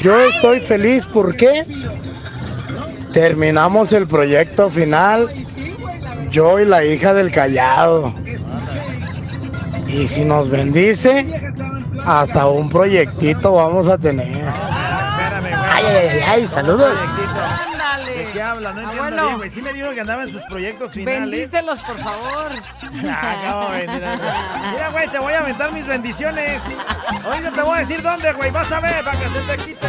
Yo estoy feliz porque terminamos el proyecto final, yo y la hija del callado. Y si nos bendice, hasta un proyectito vamos a tener. Ay, ay, ay, ay, saludos. ¿De qué habla? No entiendo Abuelo. bien, güey. Sí me dijo que andaba en sus proyectos finales. Bendícelos, por favor. Ah, ¿cómo va a venir a- Mira, güey, te voy a aventar mis bendiciones. Ahorita te voy a decir dónde, güey. Vas a ver, para que se te quite.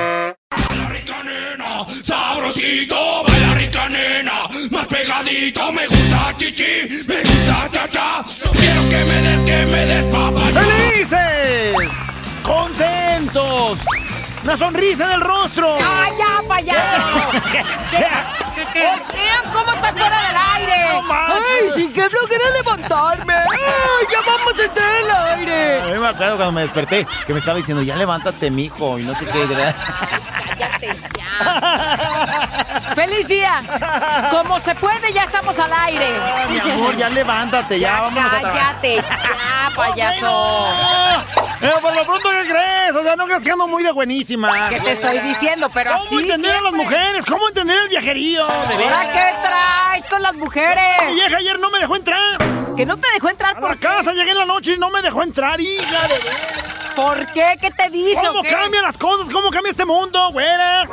Nena, sabrosito, baila rica nena, más pegadito, me gusta chichi, me gusta cha-cha, quiero que me des, que me des papá. ¡Felices! ¡Contentos! ¡Una sonrisa en el rostro! ¡Ay, ya, payaso! Oigan, ¿Cómo estás fuera del aire? No. ¡Ay, sí, que no quería levantarme! ¡Ay, ya vamos a entrar al aire! A mí me acuerdo cuando me desperté que me estaba diciendo, ya levántate, mijo, y no sé qué. ¿verdad? ¡Feliz día! Como se puede, ya estamos al aire. Ah, mi amor, ya levántate, ya, vámonos a trabajar. cállate, ya, payaso. Pero por lo pronto, ¿qué crees? O sea, no creas que ando muy de buenísima. ¿Qué te estoy diciendo? Pero ¿Cómo así entender a las mujeres? ¿Cómo entender el viajerío? De ¿Ahora qué traes con las Mi mujeres? vieja ayer no me dejó entrar. Que no te dejó entrar A por la casa llegué en la noche y no me dejó entrar, hija de veras. ¿Por qué? ¿Qué te dice ¿Cómo cambian las cosas? ¿Cómo cambia este mundo, güera?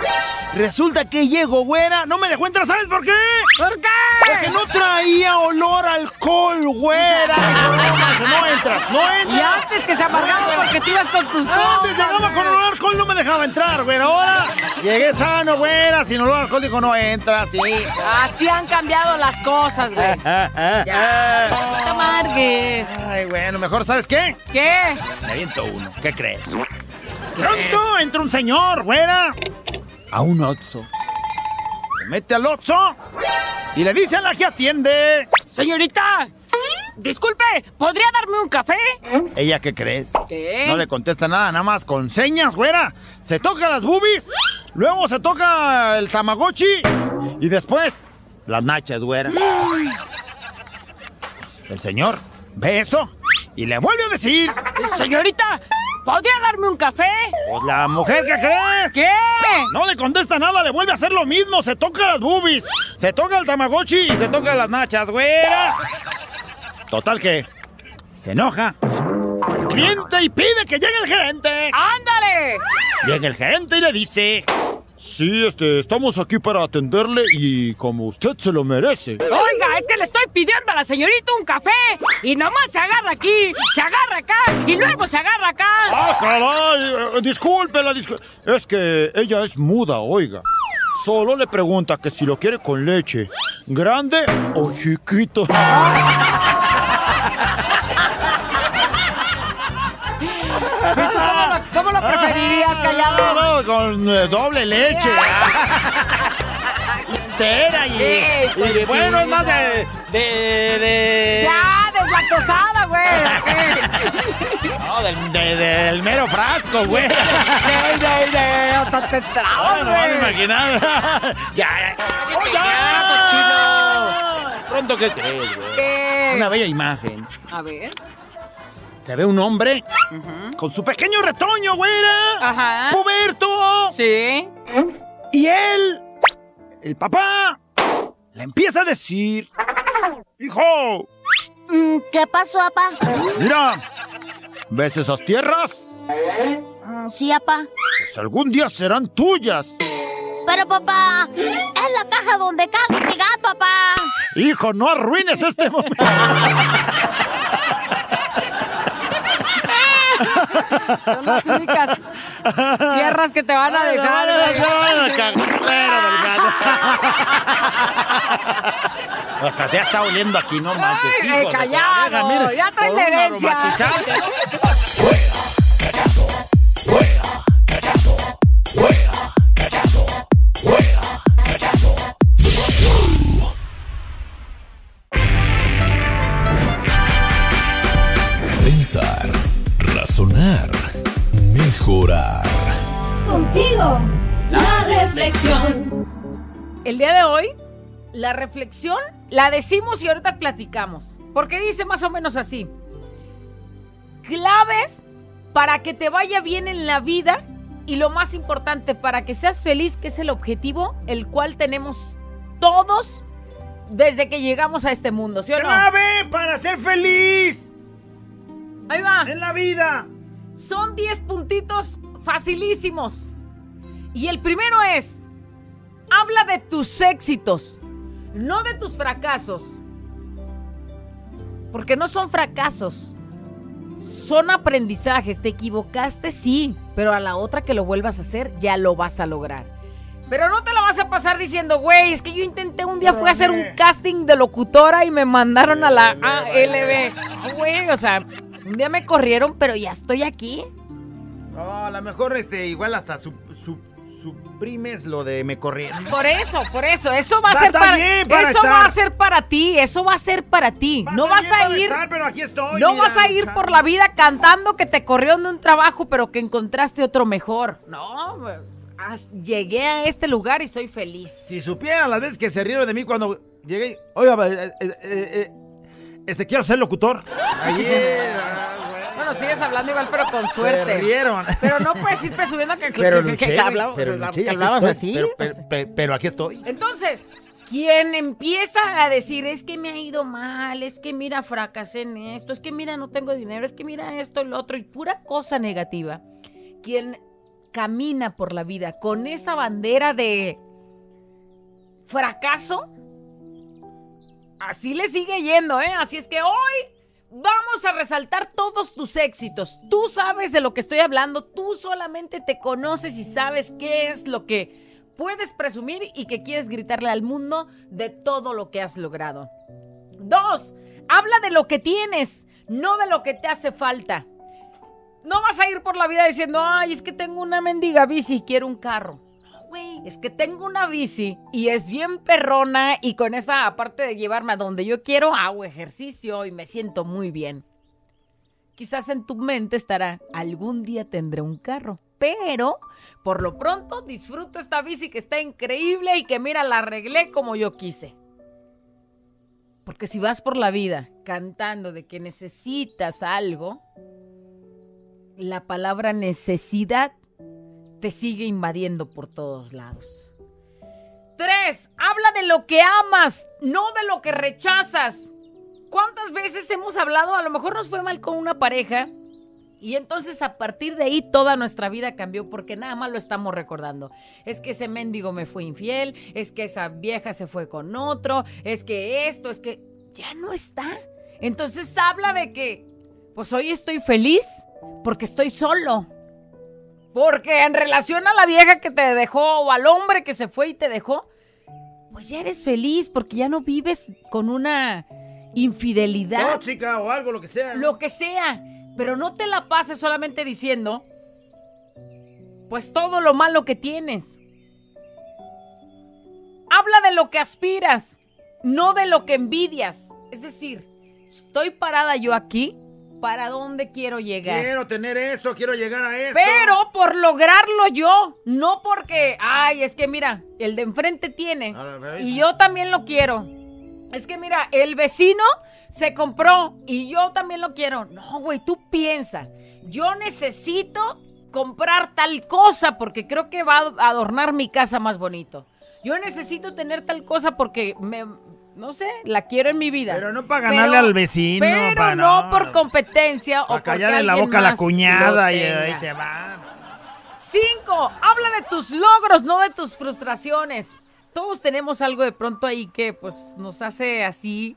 Resulta que llego, güera. No me dejó entrar, ¿sabes por qué? ¿Por qué? Porque no traía olor a alcohol, güera. No, no entras, no entras. Antes que se amargaba porque te ibas con tus Antes compas, llegaba con olor alcohol, no me dejaba entrar, güera. Ahora llegué sano, güera, sin olor alcohol. Dijo, no entra, sí. Así han cambiado las cosas, güey. Ya, no te amargues. Ay, bueno, mejor, ¿sabes qué? ¿Qué? Me aviento uno. ¿Qué crees? Pronto entra un señor, güera. A un Oxxo. Se mete al Oxxo y le dice a la que atiende. Señorita, disculpe, ¿podría darme un café? ¿Ella qué crees? ¿Qué? No le contesta nada, nada más con señas, güera. Se toca las boobies, luego se toca el tamagotchi y después las nachas, güera. El señor ve eso y le vuelve a decir, Señorita, ¿podría darme un café? pues la mujer, ¿qué crees? ¿Qué? No le contesta nada, le vuelve a hacer lo mismo. Se toca las boobies, se toca el tamagotchi y se toca las nachas, güera. Total que se enoja. Cliente y pide que llegue el gerente. ¡Ándale! Llega el gerente y le dice... Sí, este, estamos aquí para atenderle y como usted se lo merece. Oiga, es que le estoy pidiendo a la señorita un café y nomás se agarra aquí, se agarra acá y luego se agarra acá. ¡Ah, caray! Eh, Discúlpela, discú- Es que ella es muda, oiga. Solo le pregunta que si lo quiere con leche, grande o chiquito. preferirías, callado? No, no, con eh, doble leche. Entera y, Sí, pues y bueno, sí, es más de... de, de- Ya, deslactosada, güey. ¿o No, del, de- del mero frasco, güey. qué? De, de, de, hasta te trabas, No me van a güey. imaginar. ya, ya. Cállate ya. ya, Pronto, ¿qué crees, güey? ¿Qué? Una bella imagen. A ver. Se ve un hombre con su pequeño retoño, güera. Ajá. Puberto. Sí. Y él, el papá, le empieza a decir, hijo, Mm, ¿Qué pasó, papá? mira, ¿ves esas tierras? Mm, sí, papá. Pues algún día serán tuyas. Pero, papá, es la caja donde cago mi gato, papá. Hijo, no arruines este momento. Son las únicas tierras que te van a dejar. Hasta ya está oliendo aquí, no manches. Ay, hijos de la callado, verga, mire, ya trae la herencia. aromatizante. Pensar, mejorar. Contigo, la reflexión. El día de hoy, la reflexión la decimos y ahorita platicamos. Porque dice más o menos así. Claves para que te vaya bien en la vida y lo más importante, para que seas feliz, que es el objetivo, el cual tenemos todos desde que llegamos a este mundo, ¿sí o no? ¡Clave para ser feliz Ahí va. en la vida! Son 10 puntitos facilísimos. Y el primero es, habla de tus éxitos, no de tus fracasos. Porque no son fracasos, son aprendizajes. Te equivocaste, sí, pero a la otra que lo vuelvas a hacer, ya lo vas a lograr. Pero no te la vas a pasar diciendo, güey, es que yo intenté un día, fui a hacer un casting de locutora y me mandaron a la ALB. Güey, o sea, un día me corrieron, pero ya estoy aquí. No, a lo mejor este, igual hasta su, su- suprimes lo de me corrieron. Por eso, por eso, eso va a ser para, eso estar. va a ser para ti, eso va a ser para ti. no vas a ir, estar, pero aquí estoy, no mira, vas a ir por la vida cantando que te corrieron de un trabajo, pero que encontraste otro mejor. No, llegué a este lugar y soy feliz. Si supieran las veces que se rieron de mí cuando llegué. Oiga, eh, eh, eh, eh, este quiero ser locutor. Ayer. Bueno, sigues hablando igual, pero con Se suerte. rieron. Pero no puedes ir presumiendo que, que- Pero que- luché, que hablaba- pero luché, hablabas estoy, así. Pero, pero- pero- pero aquí estoy. Entonces, quien empieza a decir, es que me ha ido mal, es que mira, fracasé en esto, es que mira, no tengo dinero, es que mira esto y lo otro, y pura cosa negativa, quien camina por la vida con esa bandera de fracaso, así le sigue yendo, ¿eh? Así es que hoy vamos a resaltar todos tus éxitos. Tú sabes de lo que estoy hablando, tú solamente te conoces y sabes qué es lo que puedes presumir y que quieres gritarle al mundo de todo lo que has logrado. Dos, habla de lo que tienes, no de lo que te hace falta. No vas a ir por la vida diciendo, ay, es que tengo una mendiga bici y quiero un carro. Es que tengo una bici y es bien perrona y con esa, aparte de llevarme a donde yo quiero, hago ejercicio y me siento muy bien. Quizás en tu mente estará, algún día tendré un carro, pero por lo pronto disfruto esta bici que está increíble y que mira, la arreglé como yo quise. Porque si vas por la vida cantando de que necesitas algo, la palabra necesidad te sigue invadiendo por todos lados. Tres, habla de lo que amas, no de lo que rechazas. ¿Cuántas veces hemos hablado? A lo mejor nos fue mal con una pareja y entonces a partir de ahí toda nuestra vida cambió porque nada más lo estamos recordando. Es que ese mendigo me fue infiel, es que esa vieja se fue con otro, es que esto, es que ya no está. Entonces habla de que, pues hoy estoy feliz porque estoy solo. Porque en relación a la vieja que te dejó o al hombre que se fue y te dejó, pues ya eres feliz porque ya no vives con una infidelidad Tóxica o algo, lo que sea. lo que sea, pero no te la pases solamente diciendo, pues todo lo malo que tienes. Habla de lo que aspiras, no de lo que envidias. Es decir, estoy parada yo aquí, ¿para dónde quiero llegar? Quiero tener esto, quiero llegar a esto. Pero por lograrlo yo, no porque, ay, es que mira, el de enfrente tiene y yo también lo quiero. Es que mira, el vecino se compró y yo también lo quiero. No, güey, tú piensa, yo necesito comprar tal cosa porque creo que va a adornar mi casa más bonito. Yo necesito tener tal cosa porque me, no sé, la quiero en mi vida. Pero no para ganarle al vecino, Pero no, no. por competencia o Para porque callarle la boca a la cuñada y ahí te va. Cinco, habla de tus logros, no de tus frustraciones. Todos tenemos algo de pronto ahí que pues nos hace así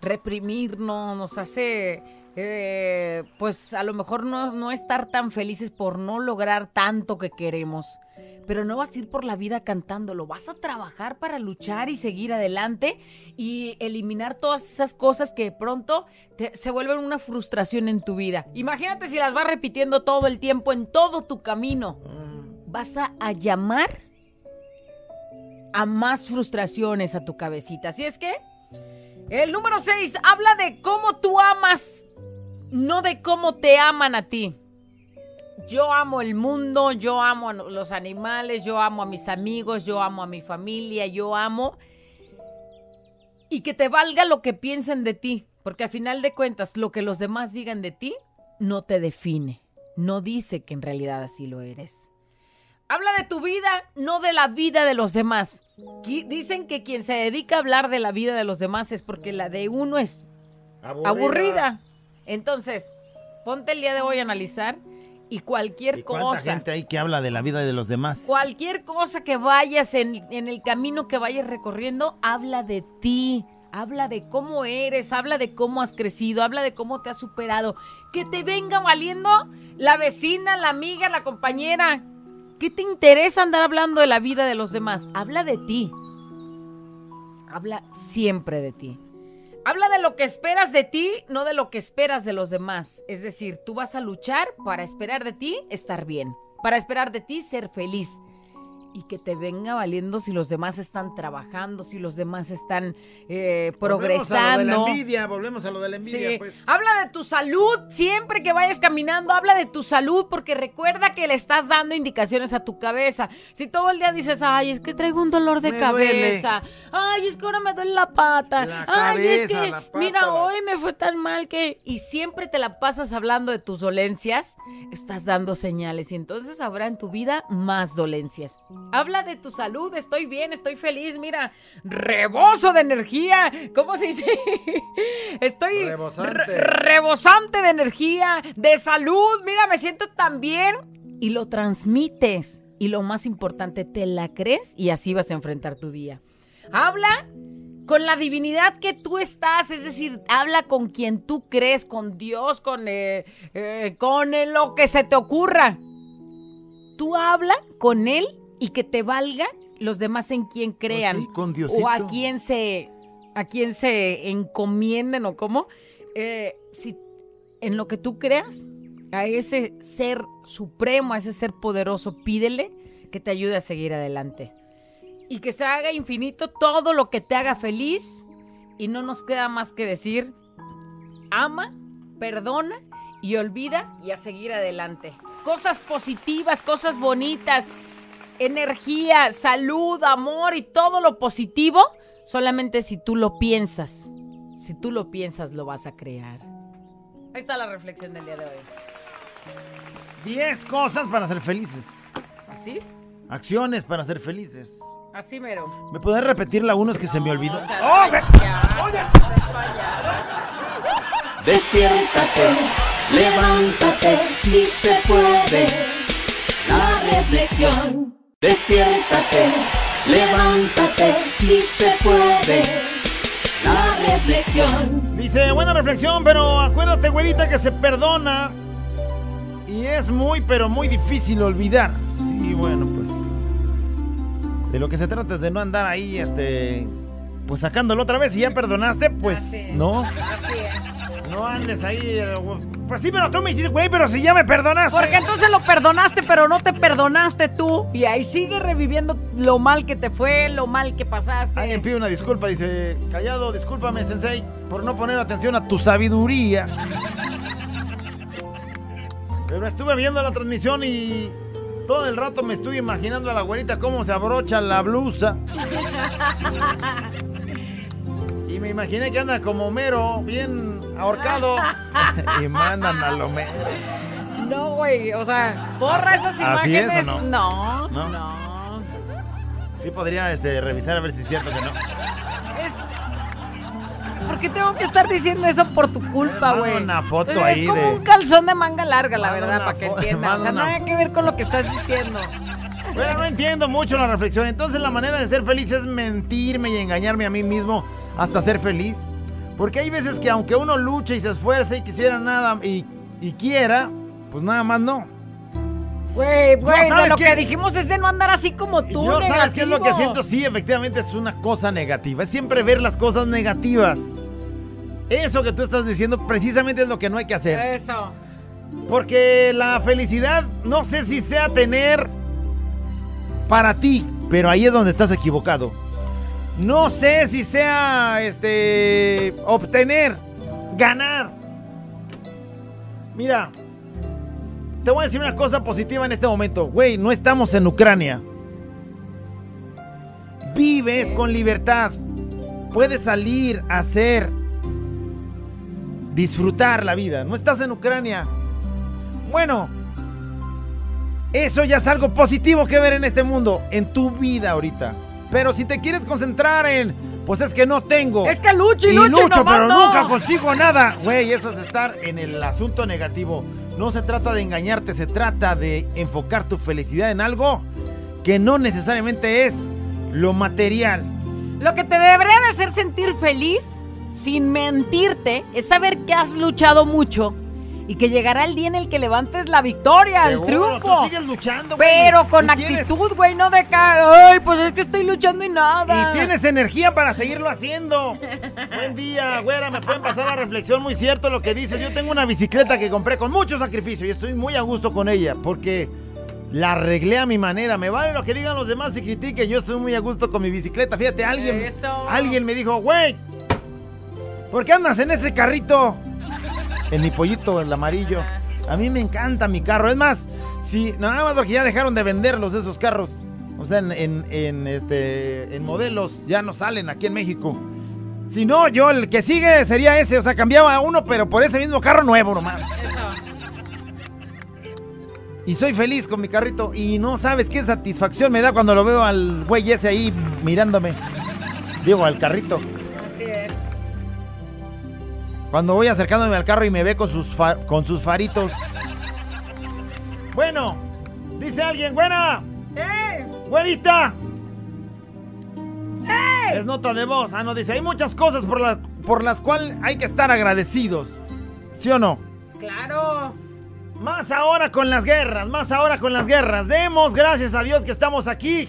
reprimirnos, nos hace eh, pues a lo mejor no, no estar tan felices por no lograr tanto que queremos. Pero no vas a ir por la vida cantándolo, vas a trabajar para luchar y seguir adelante y eliminar todas esas cosas que de pronto te- se vuelven una frustración en tu vida. Imagínate si las vas repitiendo todo el tiempo en todo tu camino. Vas a, a llamar a más frustraciones a tu cabecita. Así es que el número 6 habla de cómo tú amas no de cómo te aman a ti. Yo amo el mundo, yo amo a los animales, yo amo a mis amigos, yo amo a mi familia, yo amo... Y que te valga lo que piensen de ti, porque al final de cuentas lo que los demás digan de ti no te define, no dice que en realidad así lo eres. Habla de tu vida, no de la vida de los demás. Dicen que quien se dedica a hablar de la vida de los demás es porque la de uno es aburrida. Entonces, ponte el día de hoy a analizar y cualquier ¿Y cuánta cosa, gente hay que habla de la vida de los demás? cualquier cosa que vayas en, en el camino que vayas recorriendo, habla de ti. Habla de cómo eres, habla de cómo has crecido, habla de cómo te has superado. Que te venga valiendo la vecina, la amiga, la compañera. ¿Qué te interesa andar hablando de la vida de los demás? Habla de ti. Habla siempre de ti. Habla de lo que esperas de ti, no de lo que esperas de los demás. Es decir, tú vas a luchar para esperar de ti estar bien, para esperar de ti ser feliz. Y que te venga valiendo si los demás están trabajando, si los demás están eh, progresando. Volvemos a lo de la envidia, volvemos a lo de la envidia, Sí. pues. Habla de tu salud siempre que vayas caminando. Habla de tu salud porque recuerda que le estás dando indicaciones a tu cabeza. Si todo el día dices, ay, es que traigo un dolor de Me cabeza. Ay, es que ahora me duele la pata. La ay, es que, pata, mira, la- hoy me fue tan mal que... Y siempre te la pasas hablando de tus dolencias. Estás dando señales y entonces habrá en tu vida más dolencias. Habla de tu salud. Estoy bien, estoy feliz. Mira, rebozo de energía. ¿Cómo se dice? Estoy Rebosante. re- rebosante de energía, de salud. Mira, me siento tan bien. Y lo transmites. Y lo más importante, te la crees y así vas a enfrentar tu día. Habla con la divinidad que tú estás, es decir, habla con quien tú crees, con Dios, con, eh, eh, con eh, lo que se te ocurra. Tú habla con Él y que te valga los demás en quien crean sí, con o a quien se a quien se encomienden o cómo Eh, si en lo que tú creas a ese ser supremo a ese ser poderoso pídele que te ayude a seguir adelante. Y que se haga infinito todo lo que te haga feliz y no nos queda más que decir ama perdona y olvida y a seguir adelante. Cosas positivas cosas bonitas energía, salud, amor y todo lo positivo, solamente si tú lo piensas. Si tú lo piensas, lo vas a crear. Ahí está la reflexión del día de hoy. 10 cosas para ser felices. ¿Así? Acciones para ser felices. Así mero. ¿Me puedes repetir la uno? Es que se me olvidó. O sea, ¡Oh. Despiértate, levántate, si se puede. La reflexión. Despiértate, levántate, si se puede. La reflexión. Dice, buena reflexión, pero acuérdate, güerita, que se perdona. Y es muy, pero muy difícil olvidar. Sí, bueno, pues. De lo que se trata es de no andar ahí, este. Pues sacándolo otra vez y ya perdonaste, pues Así es. no. Así es. No andes ahí. Pues sí, pero tú me hiciste, güey, pero si ya me perdonaste. Porque entonces lo perdonaste, pero no te perdonaste tú. Y ahí sigue reviviendo lo mal que te fue, lo mal que pasaste. Alguien pide una disculpa, dice, callado, discúlpame, sensei, por no poner atención a tu sabiduría. Pero estuve viendo la transmisión y todo el rato me estuve imaginando a la güerita cómo se abrocha la blusa. Me imaginé que anda como Homero, bien ahorcado. y mandan a lo mero. No, güey. O sea, borra esas ¿Así es o imágenes. no? no, ¿No? no. Sí podría este, revisar a ver si es cierto que no. Es... ¿Por qué tengo que estar diciendo eso por tu culpa, güey? una foto es ahí como de- un calzón de manga larga, la verdad, para que entiendas. O sea, una nada que ver con lo que estás diciendo. Bueno, no entiendo mucho la reflexión. Entonces la manera de ser feliz es mentirme y engañarme a mí mismo hasta ser feliz. Porque hay veces que aunque uno luche y se esfuerce y quisiera nada y, y quiera, pues nada más no. Güey, güey, ¿sabes lo que dijimos es de no andar así como tú, yo, ¿sabes qué es lo que negativo. siento? Sí, efectivamente es una cosa negativa. Es siempre ver las cosas negativas. Eso que tú estás diciendo precisamente es lo que no hay que hacer. Eso. Porque la felicidad no sé si sea tener para ti, pero ahí es donde estás equivocado. No sé si sea este obtener, ganar. Mira, te voy a decir una cosa positiva en este momento. Güey, no estamos en Ucrania. Vives con libertad. Puedes salir, hacer, disfrutar la vida. No estás en Ucrania. Bueno, eso ya es algo positivo que ver en este mundo, en tu vida ahorita. Pero si te quieres concentrar en, pues es que no tengo. Es que lucho y Y lucho, pero nunca consigo nada. Güey, eso es estar en el asunto negativo. No se trata de engañarte, se trata de enfocar tu felicidad en algo que no necesariamente es lo material. Lo que te debería de hacer sentir feliz, sin mentirte, es saber que has luchado mucho y que llegará el día en el que levantes la victoria, el triunfo. tú sigues luchando, güey. Pero con actitud, güey, no de ca- Ay, pues es que estoy luchando y nada. Y tienes energía para seguirlo haciendo. Buen día, güera. Me pueden pasar la reflexión. Muy cierto lo que dices. Yo tengo una bicicleta que compré con mucho sacrificio y estoy muy a gusto con ella porque la arreglé a mi manera. Me vale lo que digan los demás y critiquen. Yo estoy muy a gusto con mi bicicleta. Fíjate, alguien, Eso. alguien me dijo, güey, ¿por qué andas en ese carrito? En mi pollito, el amarillo. A mí me encanta mi carro. Es más, si nada más porque ya dejaron de venderlos esos carros. O sea, en, en- este, en modelos ya no salen aquí en México. Si no, yo el que sigue sería ese. O sea, cambiaba a uno, pero por ese mismo carro nuevo nomás. Y soy feliz con mi carrito. Y no sabes qué satisfacción me da cuando lo veo al güey ese ahí mirándome. Digo, al carrito. Cuando voy acercándome al carro y me ve con sus, con sus faritos. Bueno, dice alguien, buena, ¡Ey! güerita. ¡Ey! Es nota de voz. Ah, no, dice, hay muchas cosas por, las por las cuales hay que estar agradecidos. ¿Sí o no? Claro. Más ahora con las guerras, más ahora con las guerras. Demos gracias a Dios que estamos aquí,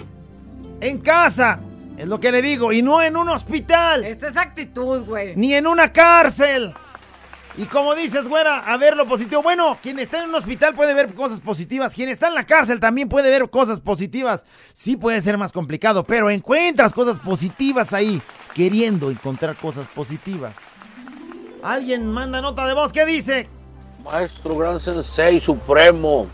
en casa. Es lo que le digo, y no en un hospital. Esta es actitud, güey. ni en una cárcel. Y como dices, güera, a ver lo positivo. Bueno, quien está en un hospital puede ver cosas positivas. Quien está en la cárcel también puede ver cosas positivas. Sí puede ser más complicado, pero encuentras cosas positivas ahí, queriendo encontrar cosas positivas. Alguien manda nota de voz. ¿Qué dice? Maestro Gran Sensei Supremo.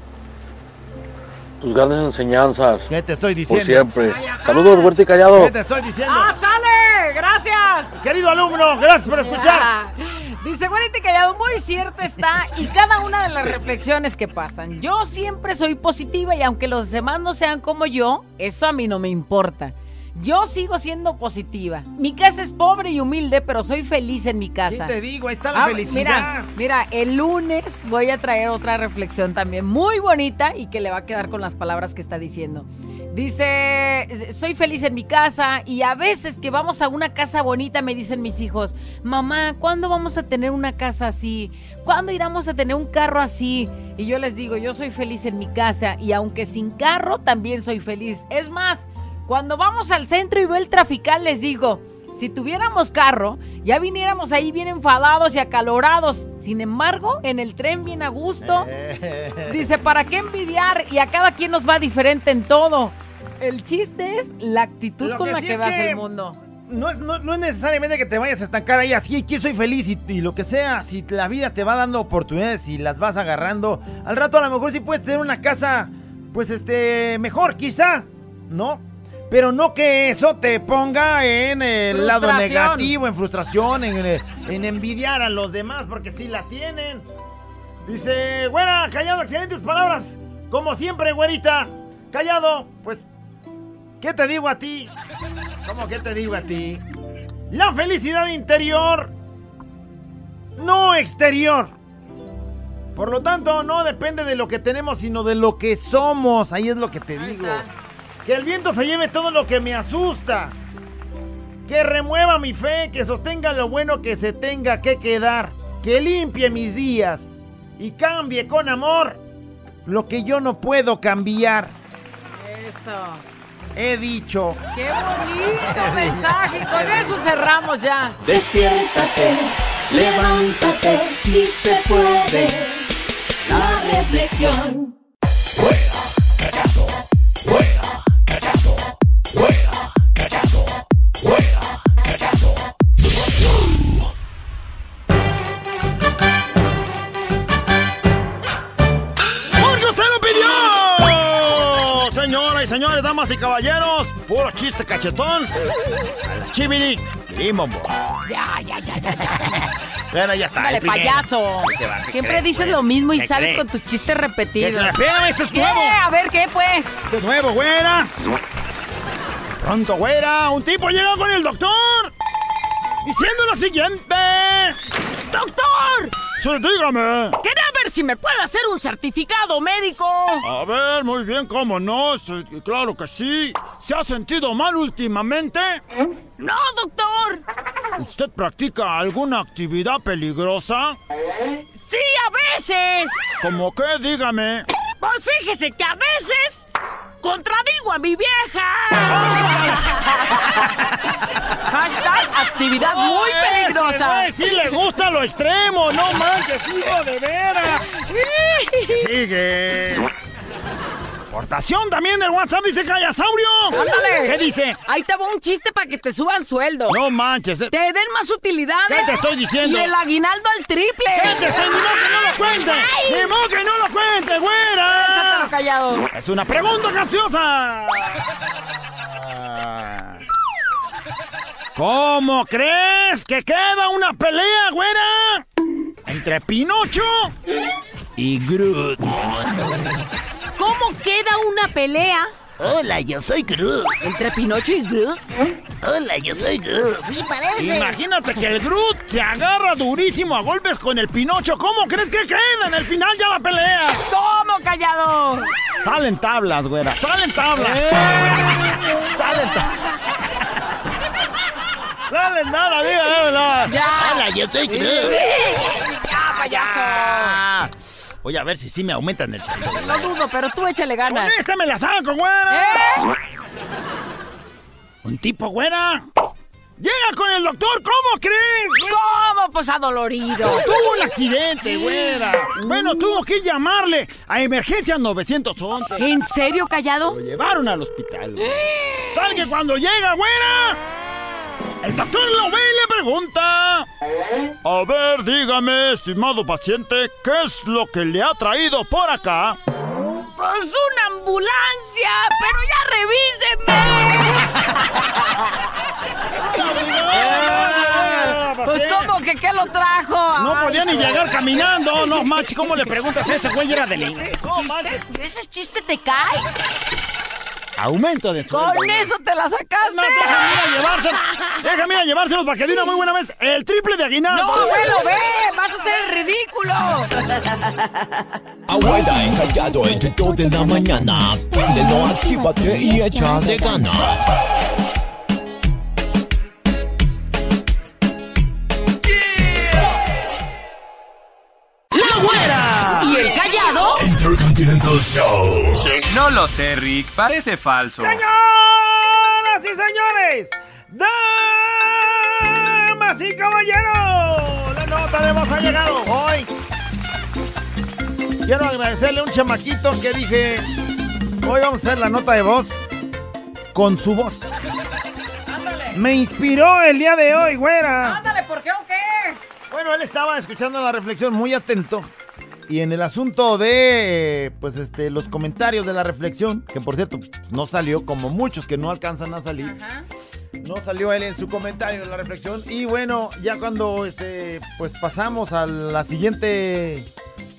Tus grandes enseñanzas. ¿Qué te estoy Por diciendo? siempre. Ay, ajá. Saludos, Huerta y Callado. ¿Qué te estoy diciendo? ¡Ah, sale! ¡Gracias! Querido alumno, gracias por escuchar. Ah, Dice Güerita y Callado, muy cierta está y cada una de las reflexiones que pasan. Yo siempre soy positiva y aunque los demás no sean como yo, eso a mí no me importa. Yo sigo siendo positiva. Mi casa es pobre y humilde, pero soy feliz en mi ¿Qué casa. te digo? Ahí está la Ah, felicidad. Mira, mira, el lunes voy a traer otra reflexión también muy bonita y que le va a quedar con las palabras que está diciendo. Dice, soy feliz en mi casa y a veces que vamos a una casa bonita me dicen mis hijos, mamá, ¿cuándo vamos a tener una casa así? ¿Cuándo iremos a tener un carro así? Y yo les digo, yo soy feliz en mi casa y aunque sin carro también soy feliz. Es más, cuando vamos al centro y veo el trafical les digo, si tuviéramos carro, ya viniéramos ahí bien enfadados y acalorados. Sin embargo, en el tren bien a gusto. Dice, ¿para qué envidiar? Y a cada quien nos va diferente en todo. El chiste es la actitud Lo con que la sí que es veas que- el mundo. No es, no, no es necesariamente que te vayas a estancar ahí, así aquí soy feliz y, y lo que sea, si la vida te va dando oportunidades y las vas agarrando, al rato a lo mejor sí puedes tener una casa, pues este, mejor quizá, ¿no? Pero no que eso te ponga en el lado negativo, en frustración, en, eh, en envidiar a los demás, porque sí la tienen. Dice, güera, callado, excelentes palabras, como siempre, güerita. Callado, pues, ¿qué te digo a ti? ¿Cómo que te digo a ti? La felicidad interior, no exterior. Por lo tanto, no depende de lo que tenemos, sino de lo que somos. Ahí es lo que te digo. Que el viento se lleve todo lo que me asusta. Que remueva mi fe, que sostenga lo bueno que se tenga que quedar. Que limpie mis días y cambie con amor lo que yo no puedo cambiar. Eso. He dicho. ¡Qué bonito mensaje! Con eso cerramos ya. Despiértate, levántate, si se puede. La reflexión. Y caballeros. Puro chiste cachetón. A la chiviri. Limombo. Ya, ya, ya, ya. Bueno, ya está. Dale, payaso. ¿Qué te va? ¿Qué Siempre crees, dices lo mismo y ¿Qué sales crees? con tus chistes ¿Qué repetidos. Espérame, esto es ¿Qué? nuevo. A ver, ¿qué pues? Esto es nuevo, güera. Pronto, güera. Un tipo llega con el doctor. Diciendo lo siguiente. ¡Doctor! Sí, dígame. Quería ver si me puede hacer un certificado médico. A ver, muy bien, ¿cómo no? Sí, claro que sí. ¿Se ha sentido mal últimamente? No, doctor. ¿Usted practica alguna actividad peligrosa? Sí, a veces. ¿Cómo qué? Dígame. Pues fíjese que a veces contradigo a mi vieja. Hashtag actividad muy ¡Oh, ese peligrosa. güey sí le gusta lo extremo, no manches, hijo de veras. Sigue. Portación también del WhatsApp dice Callasaurio. Ándale. ¿Qué dice? Ahí te va un chiste para que te suban sueldo. No manches. eh. Te den más utilidades. ¿Qué te estoy diciendo? Y el aguinaldo al triple. ¿Qué te estoy? ¡Ni modo que no lo cuente! ¡Ni que no lo cuente, güera! Callado. Es una pregunta capciosa. ¿Cómo crees que queda una pelea, güera? Entre Pinocho y Groot. ¿Cómo queda una pelea Hola, yo soy Groot. entre Pinocho y Groot? Hola, yo soy Groot. Sí, parece. Imagínate que el Groot se agarra durísimo a golpes con el Pinocho. ¿Cómo crees que queda en el final ya la pelea? ¿Cómo callado? Salen tablas, güera. Salen tablas. Salen tablas. Salen tablas, dígame. Ya. Hola, yo soy Groot. Ya, payaso. Voy a ver si sí me aumentan el sueldo. Lo dudo, pero tú échale Con ganas. este me la saco, güera. ¿Eh? Un tipo, güera. Llega con el doctor, ¿cómo crees? ¿Cómo? Pues adolorido. Tuvo un accidente, güera. Bueno, tuvo que llamarle a emergencia 911. ¿En serio, callado? Lo llevaron al hospital. Tal que cuando llega, güera, el doctor lo ve y le pregunta. A ver, dígame, estimado paciente, ¿qué es lo que le ha traído por acá? Pues una ambulancia, pero ya revíseme. Pues cómo que qué lo trajo. No podía ni llegar caminando. No, machi, ¿cómo le preguntas a ese güey? Era de. ¿Ese chiste te cae? Aumento de sueldo. Con eso te la sacaste. más, déjame ir a llevárselos. Déjame ir a llevárselos para que de una muy buena vez el triple de aguinaldo. No, abuelo, ve, vas a ser ridículo. Abuela encallado entre 2 de la mañana. Préndelo, actívate y échale ganas. ¡La güera! ¿Y el callado? Intercontinental Show. No lo sé, Rick. Parece falso. ¡Señoras y señores! ¡Damas y caballeros! La nota de voz ha llegado hoy. Quiero agradecerle a un chamaquito que dije, hoy vamos a hacer la nota de voz con su voz. Me inspiró el día de hoy, güera. Ándale, ¿por qué o qué? Bueno, él estaba escuchando la reflexión muy atento. Y en el asunto de, pues, este, los comentarios de la reflexión, que por cierto, pues, no salió como muchos que no alcanzan a salir. Ajá. No salió él en su comentario en la reflexión. Y bueno, ya cuando, este, pues, pasamos a la siguiente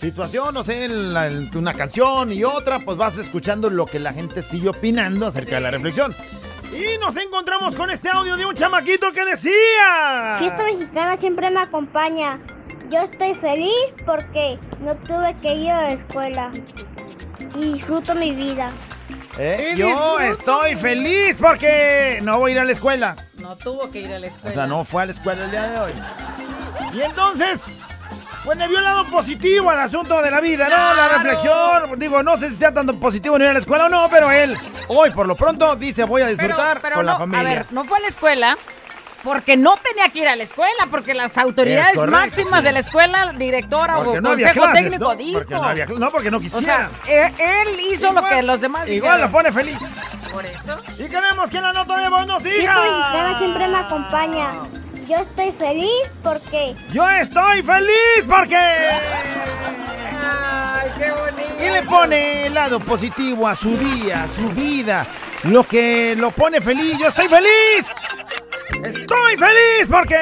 situación, no sé, en la- en una canción y otra, pues vas escuchando lo que la gente sigue opinando acerca de la reflexión. Y nos encontramos con este audio de un chamaquito que decía... Fiesta mexicana siempre me acompaña. Yo estoy feliz porque no tuve que ir a la escuela. Y disfruto mi vida. ¿Eh? Yo estoy feliz porque no voy a ir a la escuela. No tuvo que ir a la escuela. O sea, no fue a la escuela el día de hoy. Y entonces, pues le vio el lado positivo al asunto de la vida, ¿no? La reflexión. Digo, no sé si sea tanto positivo no ir a la escuela o no, pero él, hoy por lo pronto, dice voy a disfrutar pero con la familia. A ver, no fue a la escuela porque no tenía que ir a la escuela, porque las autoridades correcto, máximas sí. de la escuela, directora porque o no consejo clases, técnico ¿no? dijo. Porque no había cl- No, porque no o quisiera. sea, eh, él hizo lo que los demás Igual lo pone feliz. Por eso. Y queremos que la nota de voz nos diga. siempre me acompaña. Yo estoy feliz porque Yo estoy feliz porque... Ay, qué bonito. Y le pone el lado positivo a su día, a su vida. lo que lo pone feliz. Yo estoy feliz. Estoy feliz porque...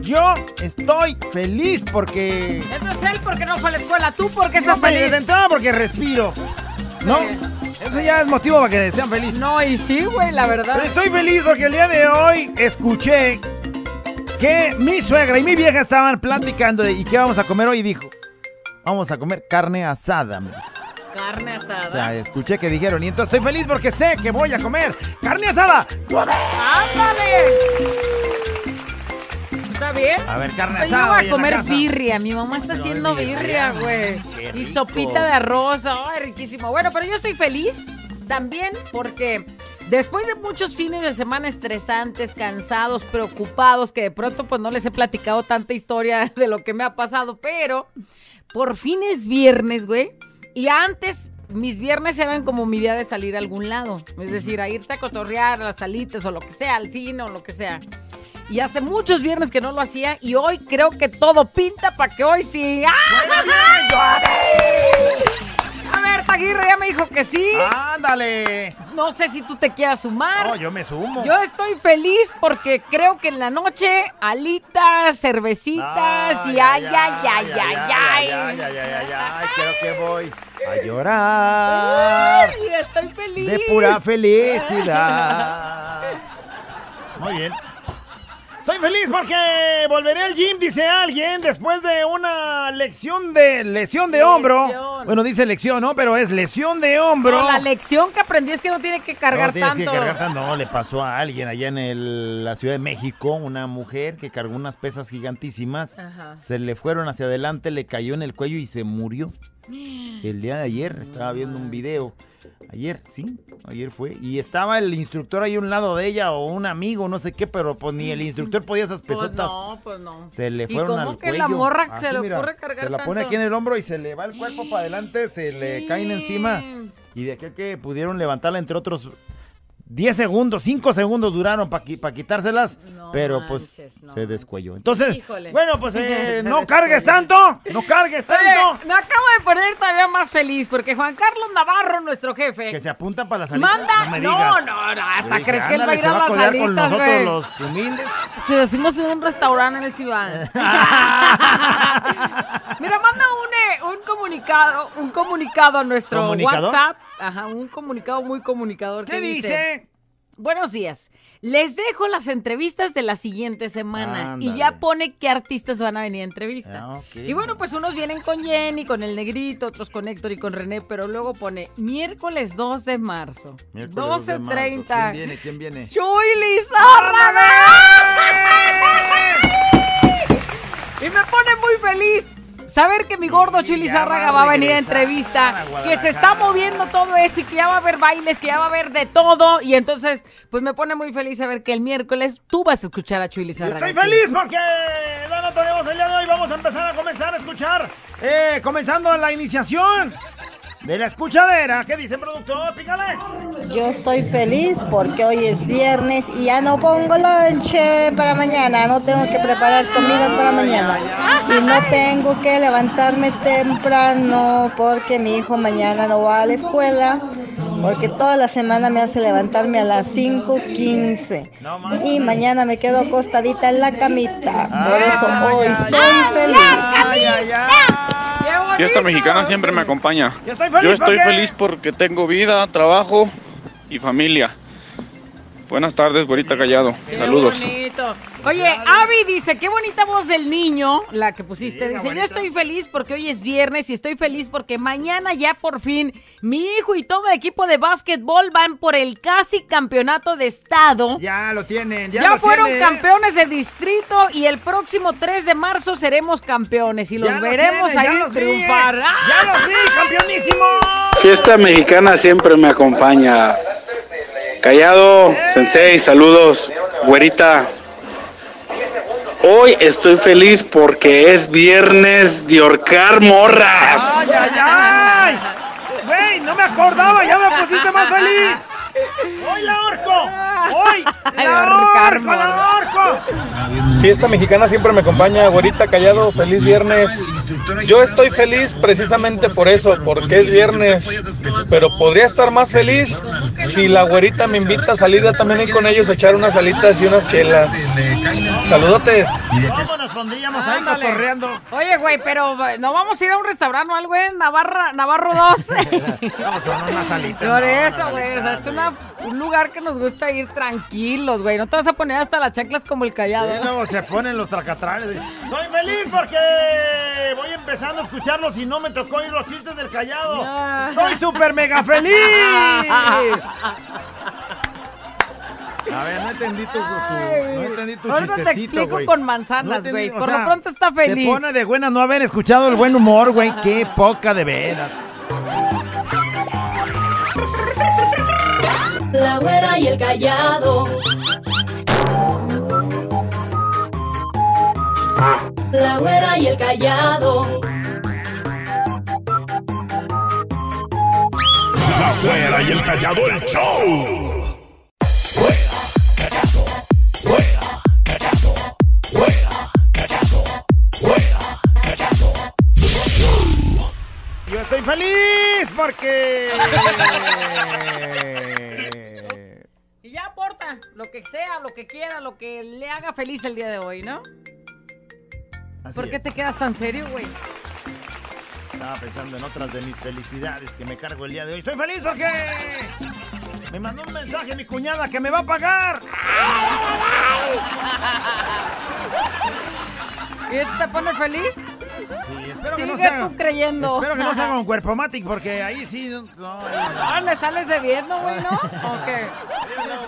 Yo estoy feliz porque... Eso es él porque no fue a la escuela. Tú porque estás No, feliz. De entrada porque respiro. ¿No? Eso ya es motivo para que sean felices. No, y sí, güey, la verdad. Pero estoy feliz porque el día de hoy escuché que mi suegra y mi vieja estaban platicando de ¿y qué vamos a comer hoy? Y dijo, vamos a comer carne asada. dijo. Carne asada. O sea, escuché que dijeron y entonces estoy feliz porque sé que voy a comer carne asada. ¡Ándale! ¿Está bien? A ver, carne Yo asada. voy hoy a comer birria. Mi mamá está haciendo birria, güey. Y sopita de arroz. Ay, riquísimo. Bueno, pero yo estoy feliz también porque después de muchos fines de semana estresantes, cansados, preocupados, que de pronto pues no les he platicado tanta historia de lo que me ha pasado, pero por fin es viernes, güey. Y antes mis viernes eran como mi día de salir a algún lado. Es decir, a irte a cotorrear a las salitas o lo que sea, al cine o lo que sea. Y hace muchos viernes que no lo hacía y hoy creo que todo pinta para que hoy sí. ¡Ah! A ver, Taguirre ya me dijo que sí. ¡Ándale! No sé si tú te quieras sumar. No, yo me sumo. Yo estoy feliz porque creo que en la noche alitas, cervecitas y ay, ay, ay, ay, ay. ay, ay, ay, ay, ay, creo que voy a llorar Ay, estoy feliz. de pura felicidad. Muy bien. Estoy feliz porque volveré al gym, dice alguien, después de una lección de lesión de hombro. Lesión. Bueno, dice lección, ¿no? Pero es lesión de hombro. No, la lección que aprendió es que no tiene que cargar no, tienes tanto. que cargar tanto. No, le pasó a alguien allá en el- la Ciudad de México, una mujer que cargó unas pesas gigantísimas. Ajá. Se le fueron hacia adelante, le cayó en el cuello y se murió. El día de ayer estaba viendo un video. Ayer, sí, ayer fue. Y estaba el instructor ahí a un lado de ella o un amigo, no sé qué, pero pues ni el instructor podía esas Pues pesotas. no, pues no. Se le ¿Y fueron cómo al que cuello. la morra se le mira, ocurre cargar Se la pone tanto? aquí en el hombro y se le va el cuerpo para adelante, se le caen encima. Y de aquí a que pudieron levantarla, entre otros, 10 segundos, 5 segundos duraron para quitárselas, pero pues se descuelló. Entonces, Híjole. bueno, pues eh, no cargues tanto, no cargues tanto. Oye, me acabo de poner todavía más feliz porque Juan Carlos Navarro, nuestro jefe, Que se apunta para la salida. manda. no, me no, digas. no, no, hasta dije, crees que él va a ir a las codear con salitas, nosotros güey. los humildes. Si decimos en un restaurante en el Cibán. Mira, manda un comunicado, un comunicado a nuestro. WhatsApp. Ajá, un comunicado muy comunicador. ¿Qué que dice? Buenos días. Les dejo las entrevistas de la siguiente semana Ándale. y ya pone qué artistas van a venir a entrevista. Ah, ok. Y bueno, pues unos vienen con Jenny, con el negrito, otros con Héctor y con René, pero luego pone miércoles 2 de marzo, Miércoles dos de marzo. 12.30. ¿Quién viene? ¿Quién viene? Chuy Lizárraga. Y me pone muy feliz saber que mi gordo Chuy ya Lizárraga va a venir a entrevista, a que se está moviendo todo esto y que ya va a haber bailes, que ya va a haber de todo. Y entonces, pues me pone muy feliz saber que el miércoles tú vas a escuchar a Chuy Lizárraga. Estoy feliz porque no tenemos el día de hoy. Vamos a empezar a comenzar a escuchar. Eh, comenzando la iniciación de la escuchadera. ¿Qué dice productor? Pícale. Yo estoy feliz porque hoy es viernes y ya no pongo lonche para mañana, no tengo que preparar comida para mañana y no tengo que levantarme temprano porque mi hijo mañana no va a la escuela porque toda la semana me hace levantarme a las 5.15 y mañana me quedo acostadita en la camita, por eso hoy soy feliz. Fiesta mexicana siempre me acompaña. Yo estoy feliz Yo estoy feliz porque tengo vida, trabajo y familia. Buenas tardes, güerita callado. Qué Saludos. bonito. Oye, Avi dice, qué bonita voz del niño, la que pusiste. Sí, dice, yo estoy feliz porque hoy es viernes y estoy feliz porque mañana ya por fin mi hijo y todo el equipo de básquetbol van por el casi campeonato de estado. Ya lo tienen, ya, Ya, lo fueron tienen. campeones de distrito y el próximo 3 de marzo seremos campeones y los Ya lo veremos tienen, ya ahí vi. triunfar. ¡Ah! ¡Ya los vi, campeonísimo! Fiesta mexicana siempre me acompaña. Callado, Sensei, saludos. Güerita. Hoy estoy feliz porque es viernes de horcar morras. ¡Ay, ay, ay! Güey, no me acordaba, ya me pusiste más feliz. ¡Hoy la orco! ¡La! Fiesta mexicana siempre me acompaña, güerita callado, feliz viernes. Yo estoy feliz precisamente por eso, porque es viernes, pero podría estar más feliz si la güerita me invita a salir a también ir con ellos a echar unas alitas y unas chelas. Saludotes. ¿Cómo nos pondríamos ahí cotorreando? Oye, güey, pero eh, no vamos a ir a un restaurante o algo en Navarra, Navarro 2. Vamos a unas alitas. Por no, eso, no, güey. no, O sea, no, es no. una- un lugar que nos gusta ir tranquilos, güey. No te vas a poner hasta las chanclas como el callado. Sí, luego se ponen los tracatranes. Soy feliz porque voy empezando a escucharlos y no me tocó ir los chistes del callado. Soy súper mega feliz. A ver, no entendí tu, tu- no entendí tu Ahorita te explico güey. con No manzanas, güey. o Por sea, lo pronto está feliz. Te pone de buena no haber escuchado el buen humor, güey. Qué poca de veras. La güera y el callado. La güera y el callado. La güera y el callado el show. Yo estoy feliz porque... Lo que sea, lo que quiera, lo que le haga feliz el día de hoy, ¿no? Así ¿Por qué es. te quedas tan serio, güey? Estaba pensando en otras de mis felicidades que me cargo el día de hoy. Estoy feliz porque me mandó un mensaje mi cuñada que me va a pagar. ¿Y esto te pone feliz? Sí, espero que Sigue no se haga- tú creyendo. Espero que no se haga con Cuerpomatic porque ahí sí. No, no, Ah, le sales debiendo, güey, ¿no? ¿O qué?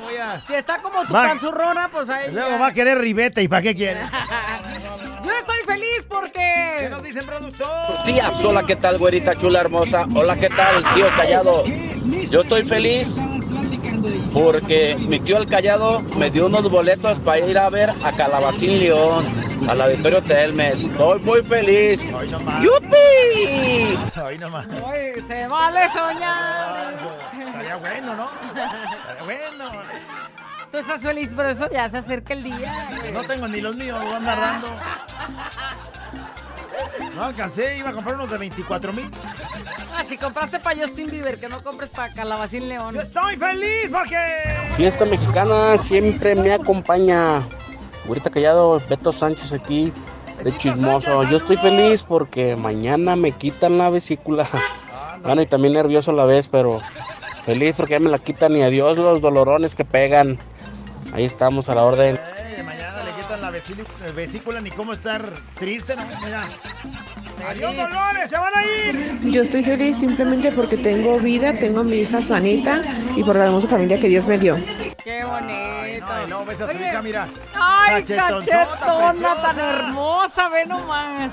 voy a- Si está como tu Va- panzurrona, pues ahí. Luego ya. va a querer ribete y ¿para qué quiere? Yo estoy feliz porque. ¿Qué nos dicen, productor? Días, hola, ¿qué tal, güerita chula hermosa? Hola, ¿qué tal, tío Callado? Yo estoy feliz porque mi tío el Callado me dio unos boletos para ir a ver a Calabacín León, al auditorio Telmes. Estoy muy feliz. ¡Yupi! Hoy nomás. Uy, se vale soñar. Estaría bueno, ¿no? Estaría bueno. Tú estás feliz por eso, ya se acerca el día. güey. No tengo ni los míos, voy a andar dando. No alcancé, iba a comprar unos de 24 mil. Ah, si compraste para Justin Bieber, que no compres para Calabacín León. Estoy feliz porque. Fiesta mexicana siempre me acompaña. Güerita Callado, Beto Sánchez aquí de chismoso. Yo estoy feliz porque mañana me quitan la vesícula. Bueno, y también nervioso a la vez, pero feliz porque ya me la quitan y adiós los dolorones que pegan. Ahí estamos a la orden. Ey, de mañana le quitan la vesícula, vesícula ni cómo estar triste, ¿no? Mira. Adiós, dolores, se van a ir. Yo estoy feliz simplemente porque tengo vida, tengo a mi hija sanita y por la hermosa familia que Dios me dio. Qué bonito. Ay, no, ves a su hija, mira. Ay, cachetona tan hermosa, ve nomás.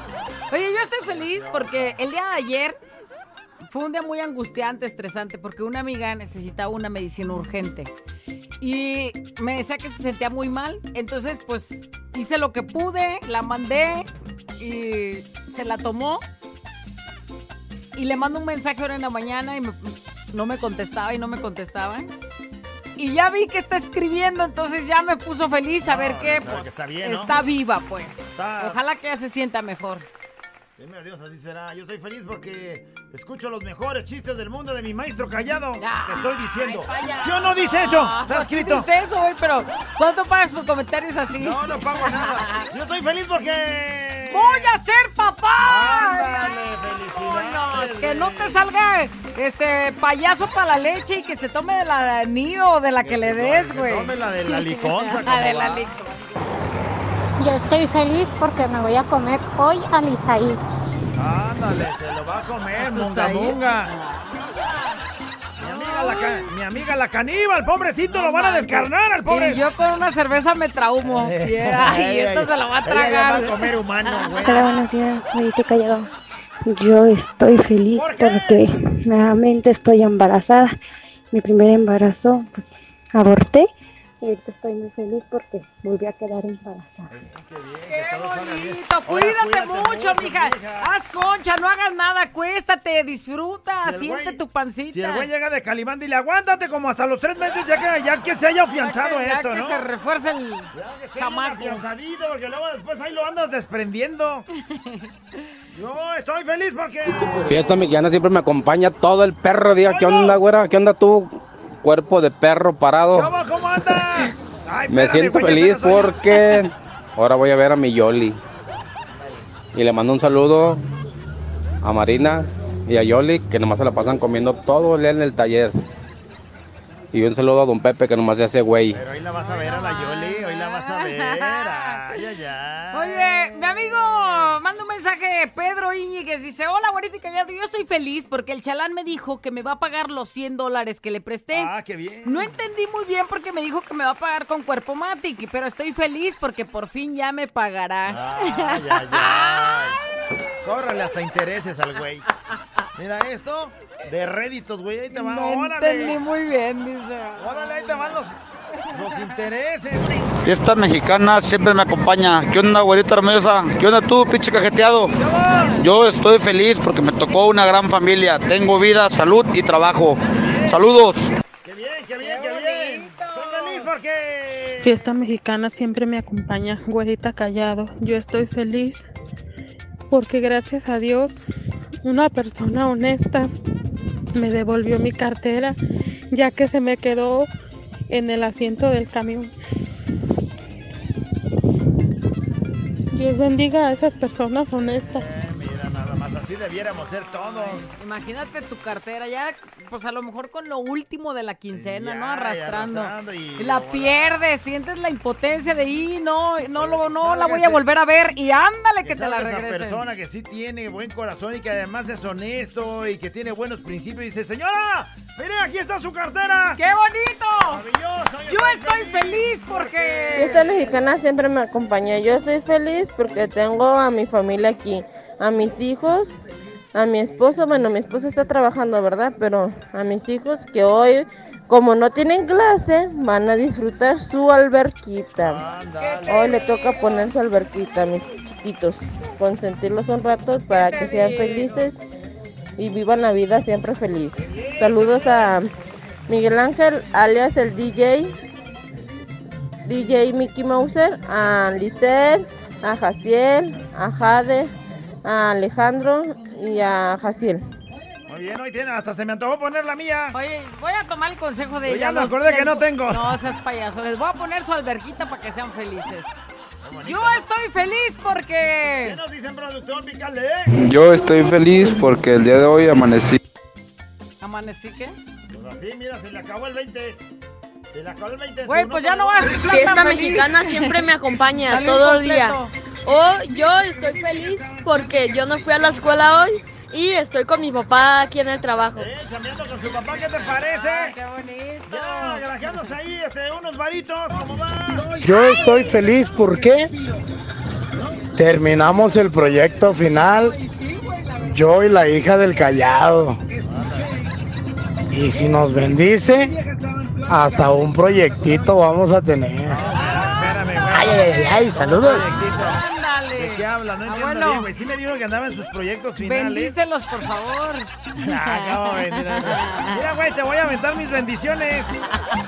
Oye, yo estoy feliz porque el día de ayer fue un día muy angustiante, estresante, porque una amiga necesitaba una medicina urgente. Y me decía que se sentía muy mal. Entonces, pues hice lo que pude, la mandé y se la tomó. Y le mando un mensaje ahora en la mañana y me- no me contestaba y no me contestaba. Y ya vi que está escribiendo, entonces ya me puso feliz a ver qué, pues que está bien, ¿no? está viva, pues. Está- Ojalá que ya se sienta mejor. Dime adiós, así será. Yo estoy feliz porque escucho los mejores chistes del mundo de mi maestro callado. Te estoy diciendo. ¿Sí o no dice eso? Ah, Está sí escrito. dice eso, güey, pero ¿cuánto pagas por comentarios así? No, no pago nada. Yo estoy feliz porque. ¡Voy a ser papá! Ándale, felicidades. Que no te salga este payaso para la leche y que se tome de la nido o de la que, le des, güey. tome la de la liconza, La de ¿cómo la liconza. Yo estoy feliz porque me voy a comer hoy al Isaí. Ándale, se lo va a comer, munga munga. Mi amiga, la ca- mi amiga la caníbal, pobrecito, lo van a descarnar al pobre. Y yo con una cerveza me traumo. Ay, esto se lo va a tragar. va a comer humano, güey. Hola, buenos días, Güerita Callado. Yo estoy feliz porque nuevamente estoy embarazada. Mi primer embarazo, pues aborté Y ahorita estoy muy feliz porque volví a quedar embarazada. ¡Qué bonito! Cuídate mucho, mija. Haz concha, no hagas nada, acuéstate, disfruta, Si siente güey- tu pancita. Si el güey llega de Calimán, dile, aguántate como hasta los tres meses ya que, ya que se haya afianzado Ya que- ya esto, que ¿no? se refuerce el Ya que esté bien chamaco. afianzadito, porque luego después ahí lo andas desprendiendo. Yo estoy feliz porque... Fiesta mexicana siempre me acompaña todo el perro día. ¿Qué onda, güera? ¿Qué onda tú? Cuerpo de perro parado. ¿Cómo, cómo andas? Ay, Me espérame, siento güey, ya feliz porque ahora voy a ver a mi Yoli. Y le mando un saludo a Marina y a Yoli, que nomás se la pasan comiendo todo el día en el taller. Y un saludo a don Pepe, que nomás se hace güey. Pero hoy la vas a ver a la Yoli, hoy la vas a ver. Ay, ay, ay. Oye, mi amigo manda un mensaje, Pedro Íñiguez, dice, hola, güerita y callado, yo estoy feliz porque el chalán me dijo que me va a pagar los 100 dólares que le presté. Ah, qué bien. No entendí muy bien porque me dijo que me va a pagar con cuerpo matic, pero estoy feliz porque por fin ya me pagará. Ay, ay, ay. Córrele hasta intereses al güey. Mira esto, de réditos, güey, ahí te va, No órale. entendí muy bien, dice. Órale, ahí te van los, los intereses. Fiesta mexicana siempre me acompaña. ¿Qué onda, güerita hermosa? ¿Qué onda tú, pinche cajeteado? Yo estoy feliz porque me tocó una gran familia. Tengo vida, salud y trabajo. Saludos. Qué bien, qué bien, qué bien. Estoy feliz porque... Fiesta mexicana siempre me acompaña, güerita callado. Yo estoy feliz porque gracias a Dios una persona honesta me devolvió mi cartera ya que se me quedó en el asiento del camión. Dios bendiga a esas personas honestas. Debiéramos ser todos. Imagínate tu cartera ya, pues a lo mejor con lo último de la quincena, Ya, ¿no? Arrastrando. arrastrando y Y la de pierdes, sientes la impotencia de y no, no, lo, no la voy a volver a ver y ándale que, te la salga esa regresen. persona que sí tiene buen corazón y que además es honesto y que tiene buenos principios y dice, señora, mire, aquí está su cartera. ¡Qué bonito! Maravilloso. Yo estoy feliz porque... Fiesta mexicana siempre me acompaña. Yo estoy feliz porque tengo a mi familia aquí, a mis hijos, a mi esposo. Bueno, mi esposo está trabajando, ¿verdad? Pero a mis hijos que hoy, como no tienen clase, van a disfrutar su alberquita. Hoy le toca poner su alberquita a mis chiquitos, consentirlos un rato para que sean felices y vivan la vida siempre feliz. Saludos a Miguel Ángel, alias el DJ. DJ Mickey Mouser, a Lisette, a Jaciel, a Jade, a Alejandro y a Jaciel. Muy bien, hoy tiene, hasta se me antojó poner la mía. Oye, voy a tomar el consejo de Yo ya ella. me acordé que no tengo. No seas payaso. Les voy a poner su alberquita para que sean felices. Yo estoy feliz porque... ¿Qué nos dicen, productor? Pícale. Yo estoy feliz porque el día de hoy amanecí. ¿Amanecí qué? Pues así, mira, se le acabó el 20. Se le acabó el 20. Güey, pues ya no vas a Fiesta mexicana siempre me acompaña todo el día. Oh, yo estoy feliz porque yo no fui a la escuela hoy y estoy con mi papá aquí en el trabajo. Eh, chambeando con su papá, ¿qué te parece? Ah, ¡Qué bonito! Ya, granjeándose ahí este, unos varitos, ¿cómo va? Yo estoy feliz porque terminamos el proyecto final. Yo y la hija del callado. Y si nos bendice, hasta un proyectito vamos a tener. Espérame, güey. Ay, ay, ay, ay, saludos. Ándale. ¿De qué habla? No entiendo Abuelo. bien, güey. Sí me dijo que andaba en sus proyectos finales. Bendícelos, por favor. Ah. Mira, mira. Mira, güey, te voy a aventar mis bendiciones.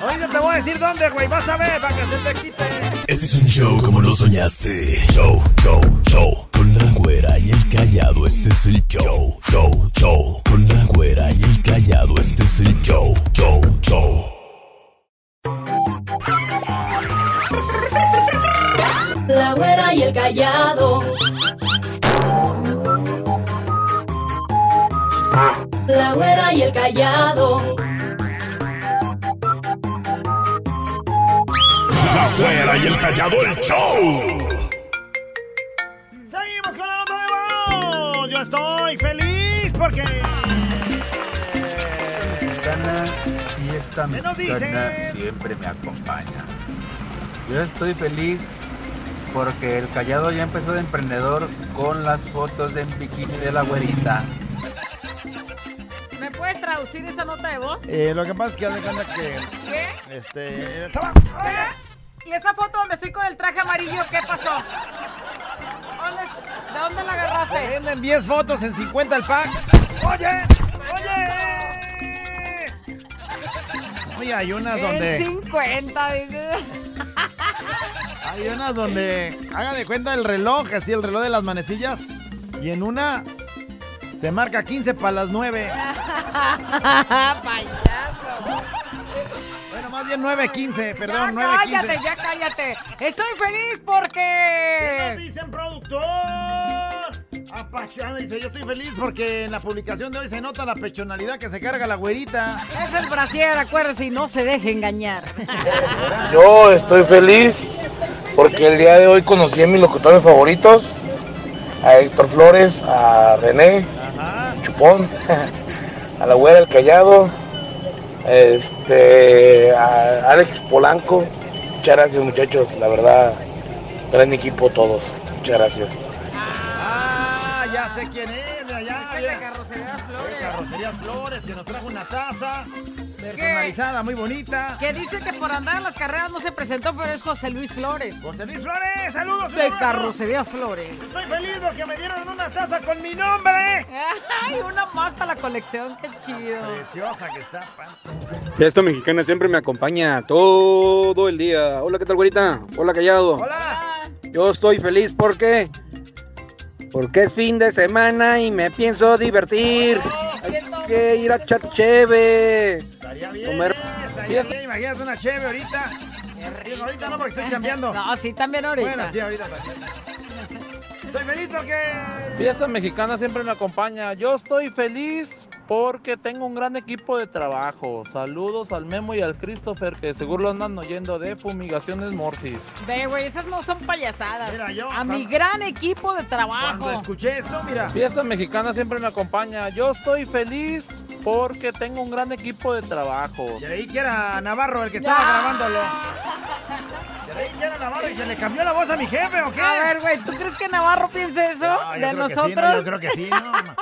Ahorita te voy a decir dónde, güey. Vas a ver, para que se te quite. Este es un show como lo soñaste. Show, show, show. Con la güera y el callado, este es el show. Show, show. Con la güera y el callado, este es el show. Show, show. Y el callado. La güera y el callado. La güera y el callado, el show. Seguimos con la nota de voz. Yo estoy feliz porque. Fiesta ¿Qué nos mexicana dicen? siempre me acompaña. Yo estoy feliz porque el callado ya empezó de emprendedor con las fotos de bikini de la güerita. ¿Me puedes traducir esa nota de voz? Eh, lo que pasa es que cuenta que. ¿Qué? Este. ¿Y esa foto donde estoy con el traje amarillo, qué pasó? ¿Dónde- ¿De dónde la Se agarraste? venden 10 fotos en 50 el pack. ¡Oye! ¡Oye! Oye, hay unas En donde. 50, dice. Hay unas donde. Haga de cuenta el reloj, así el reloj de las manecillas. Y en una. Se marca 15 para las 9. Payaso. Bueno, más bien 9.15, perdón, ya 9.15. cállate, ya cállate. Estoy feliz ¿Qué porque... nos dicen, productor? Apasionada, dice, yo estoy feliz porque en la publicación de hoy se nota la pechonalidad que se carga la güerita. Es el brasier, acuérdese, y no se deje engañar. Yo estoy feliz porque el día de hoy conocí a mis locutores favoritos, a Héctor Flores, a René, Chupón, a la güera El Callado, este, a Alex Polanco. Muchas gracias muchachos, la verdad, gran equipo todos. Muchas gracias. Sé quién es, de allá. Es mira. Carrocería Flores. De Carrocería Flores, que nos trajo una taza personalizada, muy bonita. Que dice que por andar en las carreras no se presentó, pero es José Luis Flores. José Luis Flores, saludos. De abrazo. Carrocería Flores. Estoy feliz porque me dieron una taza con mi nombre. Ay, una más para la colección, qué chido. Preciosa que está. pan. Fiesta mexicana siempre me acompaña todo el día. Hola, ¿qué tal, güerita? Hola, callado. Hola. Yo estoy feliz porque. Porque es fin de semana y me pienso divertir. Hay que ir a echar cheve. Estaría bien. Comer. Estaría bien, imagínate una cheve ahorita. Ahorita no porque estoy chambeando. No, sí, también ahorita. Bueno, sí, ahorita también. Estoy feliz porque. Fiesta mexicana siempre me acompaña. Yo estoy feliz porque tengo un gran equipo de trabajo. Saludos al Memo y al Christopher que seguro lo andan oyendo de Fumigaciones Morsis. Ve, güey, esas no son payasadas. Mira, yo, a mi gran equipo de trabajo. Cuando escuché esto, mira. Fiesta mexicana siempre me acompaña. Yo estoy feliz porque tengo un gran equipo de trabajo. Creí que era Navarro el que estaba Ya. grabándolo. Creí que era Navarro y se le cambió la voz a mi jefe, ¿o qué? A ver, güey, ¿tú crees que Navarro piense eso No, yo de creo que sí, nosotros? no, yo creo que sí, no. no.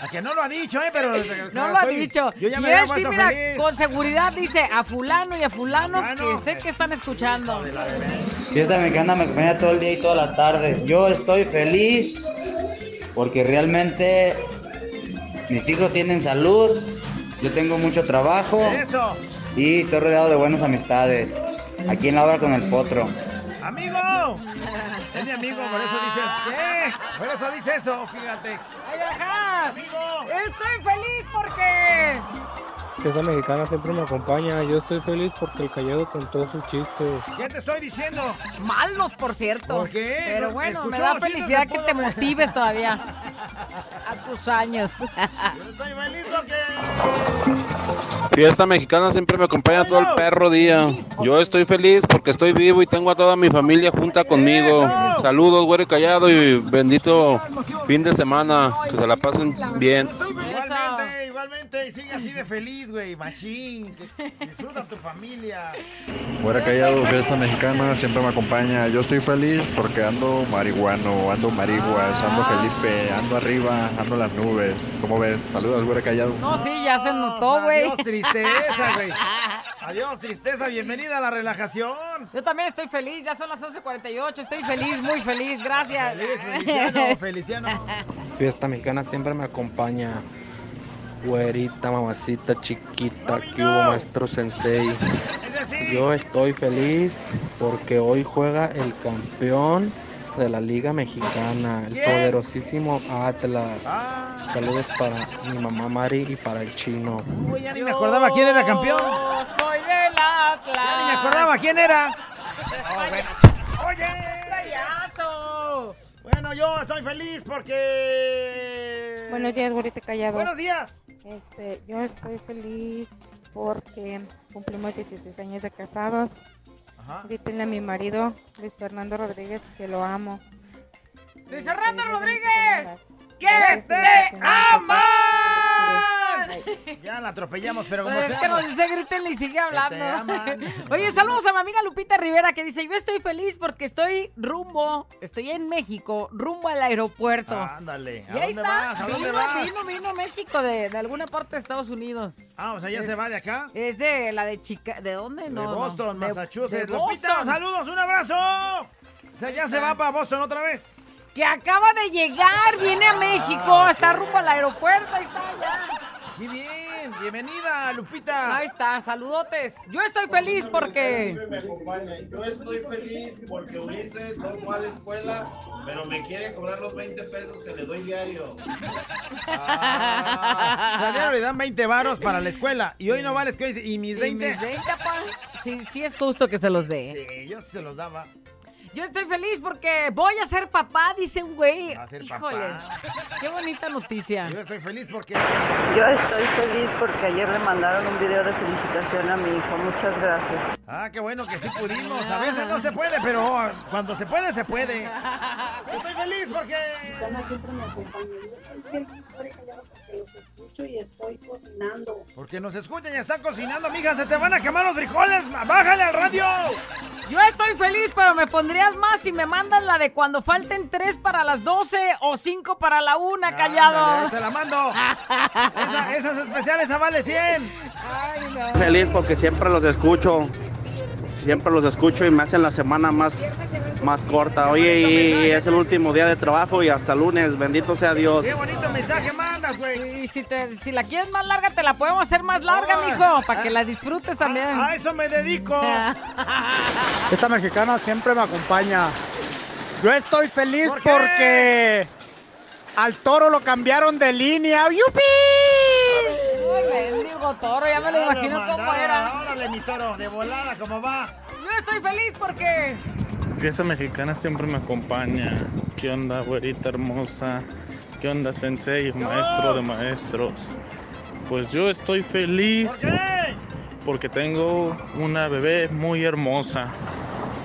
A que no lo ha dicho, ¿eh? Pero. No lo ha estoy- dicho. Yo ya y me él sí, mira, feliz. con seguridad dice a fulano y a fulano Fulano. que sé que están escuchando. Fiesta mexicana me acompaña todo el día y toda la tarde. Yo estoy feliz porque realmente mis hijos tienen salud, yo tengo mucho trabajo Eso. y estoy rodeado de buenas amistades. Aquí en la obra con el potro. ¡Amigo! Es mi amigo, por eso dices, ¿qué? Por eso dice eso, fíjate. ¡Ay, ajá! Estoy feliz porque... Fiesta mexicana siempre me acompaña. Yo estoy feliz porque el callado contó sus chistes. ¿Qué te estoy diciendo? Malos, por cierto. ¿Por qué? Pero No, bueno, me da felicidad que te motives todavía. A tus años. Yo estoy feliz porque. Fiesta mexicana siempre me acompaña todo el perro día. Yo estoy feliz porque estoy vivo y tengo a toda mi familia junta conmigo. Saludos, güero y callado y bendito fin de semana. Que se la pasen bien. Igualmente, y sigue así de feliz, güey, machín. que disfruta tu familia. Fuera callado, fiesta mexicana siempre me acompaña. Yo estoy feliz porque ando marihuano, ando marihuas, ando Felipe, ando arriba, ando en las nubes. ¿Cómo ves? Saludos, güero callado. No, sí, ya se notó, güey. Adiós, tristeza, güey. Adiós, tristeza, bienvenida a la relajación. Yo también estoy feliz, ya son las 11.48, estoy feliz, muy feliz, gracias. Feliz, Feliciano, Feliciano. Fiesta mexicana siempre me acompaña. Güerita, mamacita chiquita, que hubo maestro sensei. Yo estoy feliz porque hoy juega el campeón de la Liga Mexicana, el poderosísimo Atlas. Saludos para mi mamá Mari y para el chino. Uy, ya ni me acordaba quién era campeón. Yo soy del Atlas. Ya ni me acordaba quién era. Oye, payaso. Bueno, yo estoy feliz porque. Buenos días, güerita callado. Buenos días. Este, yo estoy feliz porque cumplimos 16 años de casados. Ajá. Dítenle a mi marido, Luis Fernando Rodríguez, que lo amo. Luis Fernando Rodríguez. Que te aman! Ya la atropellamos, pero como Pues es sea, que nos pues, dice griten y sigue hablando. Oye, saludos a mi amiga Lupita Rivera que dice, yo estoy feliz porque estoy rumbo, estoy en México, rumbo al aeropuerto. Ándale. ¿A y ahí dónde está, vas? ¿A dónde vino, vas? vino, vino a México de, de alguna parte de Estados Unidos. Ah, o sea, ya se va de acá. Es de la de Chica, ¿de dónde? De no. Boston, De- Massachusetts. de Lupita, Boston. saludos, un abrazo. O sea, ya se va para Boston otra vez. Que acaba de llegar, viene a México, ok. está rumbo al aeropuerto, ahí está ya. ¡Qué bien! Bienvenida, Lupita. Ahí está, saludotes. Yo estoy feliz porque... me acompaña. Yo estoy feliz porque Ulises no fue a la escuela, pero me quiere cobrar los 20 pesos que le doy diario. Ah, o sea, diario le dan 20 varos para la escuela. Y hoy no va a la escuela. y dice, ¿Y mis Y 20? mis 20, pa. Sí, sí es justo que se los dé. Sí, yo se los daba. Yo estoy feliz porque voy a ser papá, dice un güey. Va a ser Híjole, papá. qué bonita noticia. Yo estoy feliz porque... Yo estoy feliz porque ayer le mandaron un video de felicitación a mi hijo. Muchas gracias. Ah, qué bueno que sí pudimos. A veces no se puede, pero cuando se puede, se puede. Yo estoy feliz porque... escucho y estoy cocinando. Porque nos escuchan y están cocinando, mija. Se te van a quemar los frijoles. ¡Bájale al radio! Yo estoy feliz, pero me pondrías más si me mandas la de cuando falten 3 para las 12 o 5 para la 1, callado. Te la mando. Esa- esas especiales a vale 100. Ay, no. Feliz porque siempre los escucho. Siempre los escucho y me hacen la semana más, más corta. Oye, y es el último día de trabajo y hasta lunes. Bendito sea Dios. Qué bonito mensaje mandas, güey. Y si, te, si la quieres más larga, te la podemos hacer más larga, Ay. mijo, para que la disfrutes también. A eso me dedico. Esta mexicana siempre me acompaña. Yo estoy feliz porque al toro lo cambiaron de línea. ¡Yupi! Ay, mendigo toro, ya me lo imagino cómo era. Órale, mi toro, de volada, ¿cómo va? Yo estoy feliz porque... Fiesta mexicana siempre me acompaña. ¿Qué onda, güerita hermosa? ¿Qué onda, sensei, maestro de maestros? Pues yo estoy feliz porque tengo una bebé muy hermosa.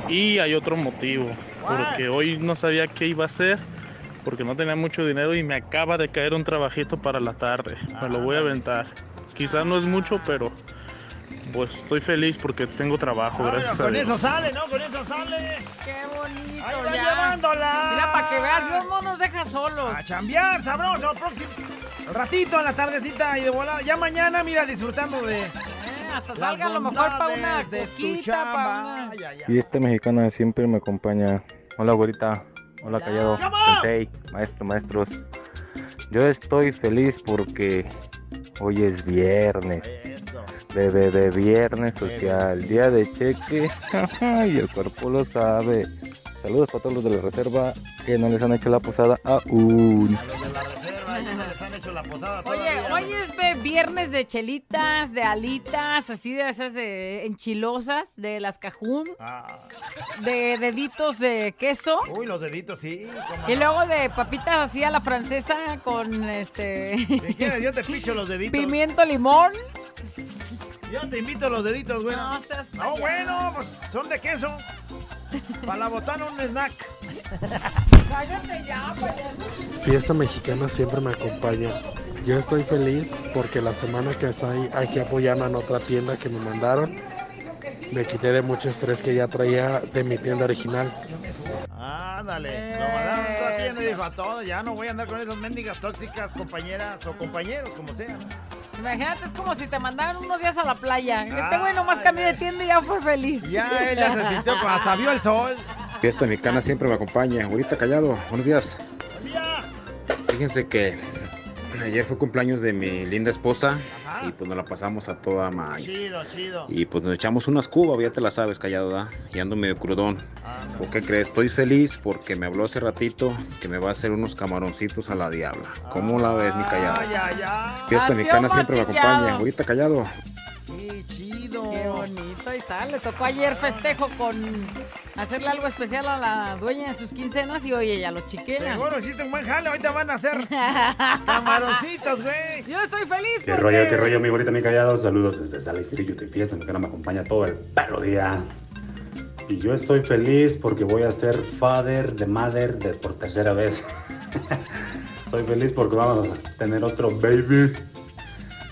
Y hay otro motivo, porque hoy no sabía qué iba a hacer, porque no tenía mucho dinero y me acaba de caer un trabajito para la tarde. Me lo voy a aventar. Quizás no es mucho, pero pues estoy feliz porque tengo trabajo, gracias a Con Dios. eso sale, ¿no? Con eso sale. Qué bonito, Ahí va ya. llevándola. Mira, para que veas, Dios no nos deja solos. A chambear, sabroso. Próximo ratito, en la tardecita y de volada. Ya mañana, mira, disfrutando de. Eh, hasta salga a lo mejor para una de tu coquita, para chamba. una... Ay, ay, ay. Fiesta mexicana siempre me acompaña. Hola, güerita. Hola, callado. Sensei, maestro, maestros. Yo estoy feliz porque hoy es viernes. De, de, de viernes social, día de cheque. y el cuerpo lo sabe. Saludos para todos los de la reserva que no les han hecho la posada aún. Les han hecho la posada Oye, todavía. hoy es de viernes de chelitas, de alitas, así de esas de enchilosas, de las cajún, de deditos de queso. Uy, los deditos, sí. Y no. luego de papitas así a la francesa con este Si quieres, yo te picho los deditos. pimiento limón. Yo te invito los deditos, güey. No seas No, payaso. bueno, pues son de queso. Para la botana un snack. Cállate ya, payaso. Fiesta mexicana siempre me acompaña. Yo estoy feliz porque la semana que estoy aquí apoyando en otra tienda que me mandaron, me quité de mucho estrés que ya traía de mi tienda original. Ándale, lo mandaron a otra tienda y dijo a todos, ya no voy a andar con esas mendigas tóxicas compañeras o compañeros, como sea. Imagínate, es como si te mandaran unos días a la playa. Este güey nomás cambió de tienda y ya fue feliz. Ya él ya se sintió, como hasta vio el sol. Fiesta mexicana siempre me acompaña. Ahorita callado. Buenos días. Fíjense que ayer fue cumpleaños de mi linda esposa y pues nos la pasamos a toda maíz. Chido, chido. Y pues nos echamos unas cubas, ya te la sabes, callado, ¿da? Y ando medio crudón. ¿O qué crees? Estoy feliz porque me habló hace ratito que me va a hacer unos camaroncitos a la diabla. ¿Cómo la ves, mi callado? Fiesta mexicana siempre me acompaña. Ahorita callado. Qué chido. Qué bonito, ahí está. Le tocó ayer festejo con hacerle algo especial a la dueña de sus quincenas y oye, ya lo chiquean. Seguro hiciste un buen jale, ahorita van a hacer camaroncitos, güey. Yo estoy feliz Qué porque... rollo, qué rollo, mi bonita, mi callado. Saludos desde Sala Estrillo de Fiesta, que me acompaña todo el perro día. Y yo estoy feliz porque voy a ser father de mother de por tercera vez. estoy feliz porque vamos a tener otro baby.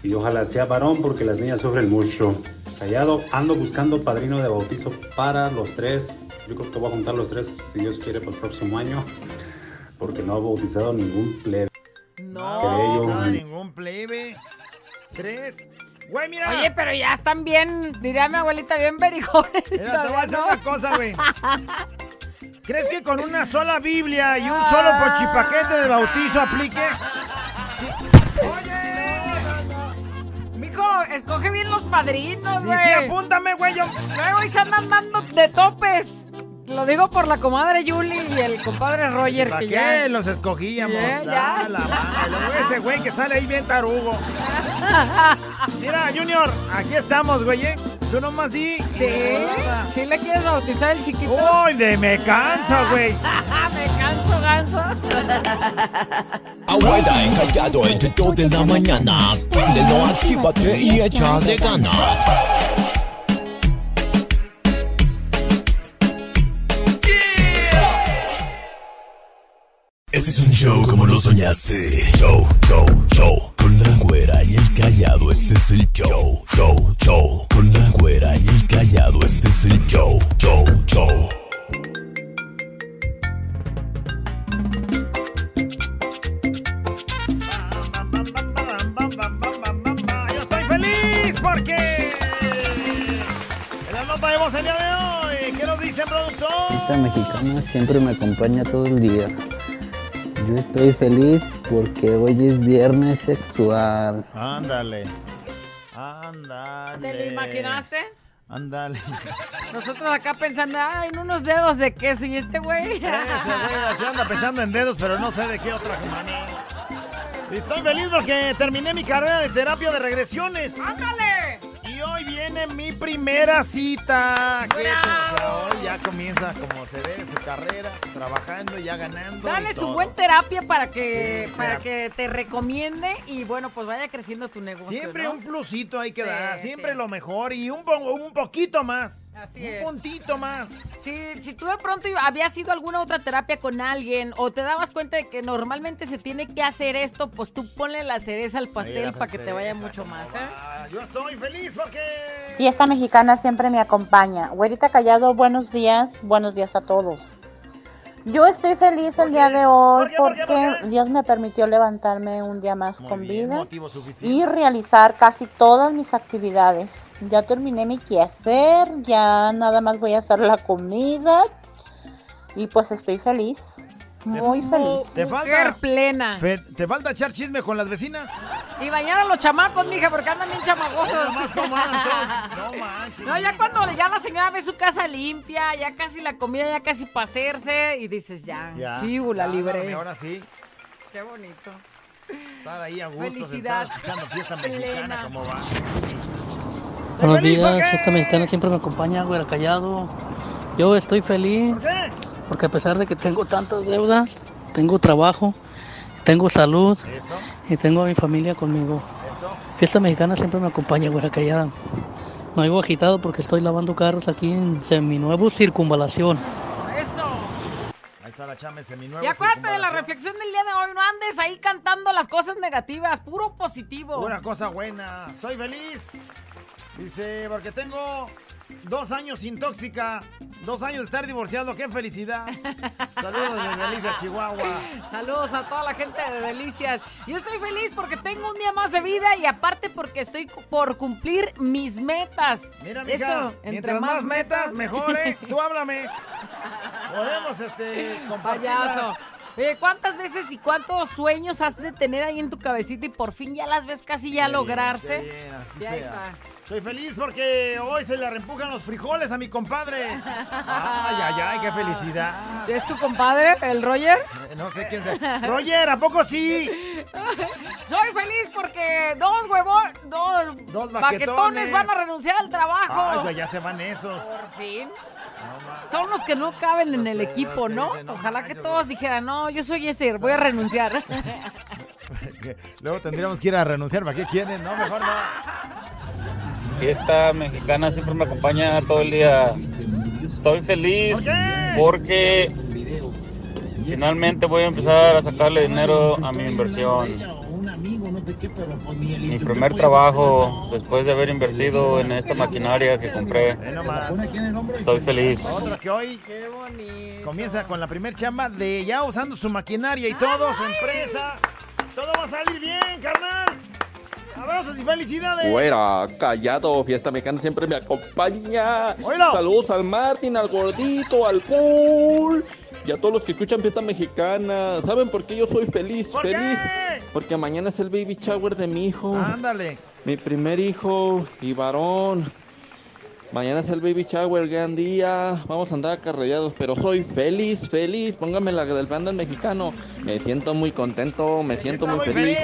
Y ojalá sea varón porque las niñas sufren mucho. Callado, ando buscando padrino de bautizo para los tres. Yo creo que voy a juntar los tres, si Dios quiere, para el próximo año. Porque no ha bautizado ningún plebe. No, Creo. no, ningún plebe. Tres. Güey, mira. Oye, pero ya están bien, diría mi abuelita, bien berijones. Mira, te voy a hacer ¿no? una cosa, güey. ¿Crees que con una sola Biblia y un solo pochipaquete de bautizo aplique? Escoge bien los padrinos, Sí, güey. sí, apúntame, güey. yo- Luego se andan dando de topes. Lo digo por la comadre Julie y el compadre Roger, ¿Para que qué ya... los escogíamos? Ya, Ah, ya. la madre, luego ese güey que sale ahí bien tarugo. Mira, Junior, aquí estamos, güey. ¿eh? Tú nomás di. ¿Sí? ¿Sí le quieres bautizar el chiquito? Uy, de me canso, güey. me canso, ganso. Abuela encallado entre 2 de la mañana. Préndelo, actívate y échale ganas. Este es un show como lo soñaste. Show, show, show. Con la güera y el callado, este es el show. Show, show. Con la güera y el callado, este es el show. Show, show. Voz el día de hoy. ¿Qué nos dice el productor? Esta mexicana siempre me acompaña todo el día. Yo estoy feliz porque hoy es viernes sexual. Ándale. Ándale. ¿Te lo imaginaste? Ándale. Nosotros acá pensando, ay, en unos dedos de queso y este güey. Se anda pensando en dedos, pero no sé de qué otra manera. Estoy feliz porque terminé mi carrera de terapia de regresiones. ¡Ándale! Viene mi primera cita. ¿Qué ya comienza como se ve su carrera, trabajando, ya ganando. Dale y su todo. buen terapia para que Sí, para que te recomiende y bueno, pues vaya creciendo tu negocio. Siempre ¿no? un plusito hay que Sí, dar, siempre sí. lo mejor y un, un poquito más. Así un es. puntito más. Si, si tú de pronto habías ido a alguna otra terapia con alguien o te dabas cuenta de que normalmente se tiene que hacer esto, pues tú ponle la cereza al pastel para que te vaya mucho más, ¿eh? Yo estoy feliz porque. Y esta mexicana siempre me acompaña. Güerita Callado, buenos días, buenos días a todos. Yo estoy feliz el día de hoy porque Dios me permitió levantarme un día más con vida y realizar casi todas mis actividades. Ya terminé mi quehacer, ya nada más voy a hacer la comida y pues estoy feliz, muy feliz. Te Mujer falta. plena. Fe- ¿Te falta echar chisme con las vecinas? Y bañar a los chamacos, mija, porque andan bien chamagosos. No manches. No, ya cuando ya la señora ve su casa limpia, ya casi la comida, ya casi para hacerse, y dices, ya, Ya. chivo, la ya, libré. dame, Ahora sí. Qué bonito. Estar ahí a gusto, Felicidad sentado escuchando fiesta plena. mexicana, ¿cómo va? Buenos feliz, ¿por días, esta mexicana siempre me acompaña, güera callado. Yo estoy feliz ¿Por qué? porque a pesar de que tengo tantas deudas, tengo trabajo, tengo salud y tengo a mi familia conmigo. eso. Fiesta mexicana siempre me acompaña, güera callada. No vivo agitado porque estoy lavando carros aquí en Seminuevo Circunvalación. Eso. Ahí está la chame seminuevo. Y acuérdate de la reflexión del día de hoy, no andes ahí cantando las cosas negativas, puro positivo. Una cosa buena. Soy feliz. Dice, porque tengo dos años sin tóxica, dos años de estar divorciado. ¡Qué felicidad! Saludos desde Delicias, Chihuahua. Saludos a toda la gente de Delicias. Yo estoy feliz porque tengo un día más de vida y aparte porque estoy por cumplir mis metas. Mira, mija, Eso, entre mientras más, metas, mejor, ¿eh? Tú háblame. Podemos, este. Payaso. Oye, ¿cuántas veces y cuántos sueños has de tener ahí en tu cabecita y por fin ya las ves casi ya bien, lograrse? bien, así Ya ahí sea. está. Soy feliz porque hoy se le reempujan los frijoles a mi compadre. Ay, ay, ay, qué felicidad. ¿Es tu compadre, el Roger? Eh, No sé quién sea. Roger, ¿a poco sí? Soy feliz porque dos huevos, dos, Dos baquetones van a renunciar al trabajo. Ay, ya se van esos. Por fin. Son los que no caben en el equipo, ¿no? Ojalá que todos dijeran, no, yo soy ese, voy a renunciar. Luego tendríamos que ir a renunciar. ¿Para qué quieren? No, mejor no. Fiesta mexicana siempre me acompaña todo el día. Estoy feliz porque finalmente voy a empezar a sacarle dinero a mi inversión. un amigo, no sé qué, pero pues ni el Mi primer trabajo después de haber invertido en esta maquinaria que compré. Estoy feliz. Otro que hoy comienza con la primer chamba de ya usando su maquinaria y todo, su empresa. Todo va a salir bien, carnal. Abrazos y felicidades. Fuera, callado, fiesta mexicana siempre me acompaña. Oílo. Saludos al Martín, al gordito, al cool y a todos los que escuchan fiesta mexicana. ¿Saben por qué yo soy feliz? ¿Por feliz. qué? Porque mañana es el baby shower de mi hijo. Ándale. Mi primer hijo y varón. Mañana es el baby shower, gran día. Vamos a andar acarrellados, pero soy feliz, feliz. Póngame la del banda mexicano. Me siento muy contento, me siento muy feliz.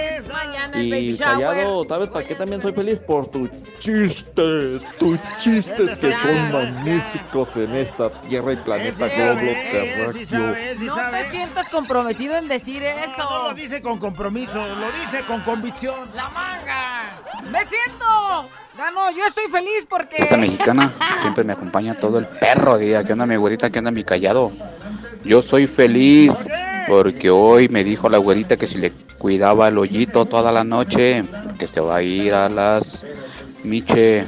Y callado, ¿sabes para qué también soy feliz? Por tus chistes, tus chistes que son magníficos en esta tierra y planeta globo terráqueo. No te sientas comprometido en decir eso. No lo dice con compromiso, lo dice con convicción. ¡La manga! ¡Me siento! Gano, yo estoy feliz porque... Esta mexicana siempre me acompaña todo el perro día. ¿Qué onda mi güerita? ¿Qué onda mi callado? Yo soy feliz porque hoy me dijo la güerita que si le cuidaba el hoyito toda la noche, que se va a ir a las miche.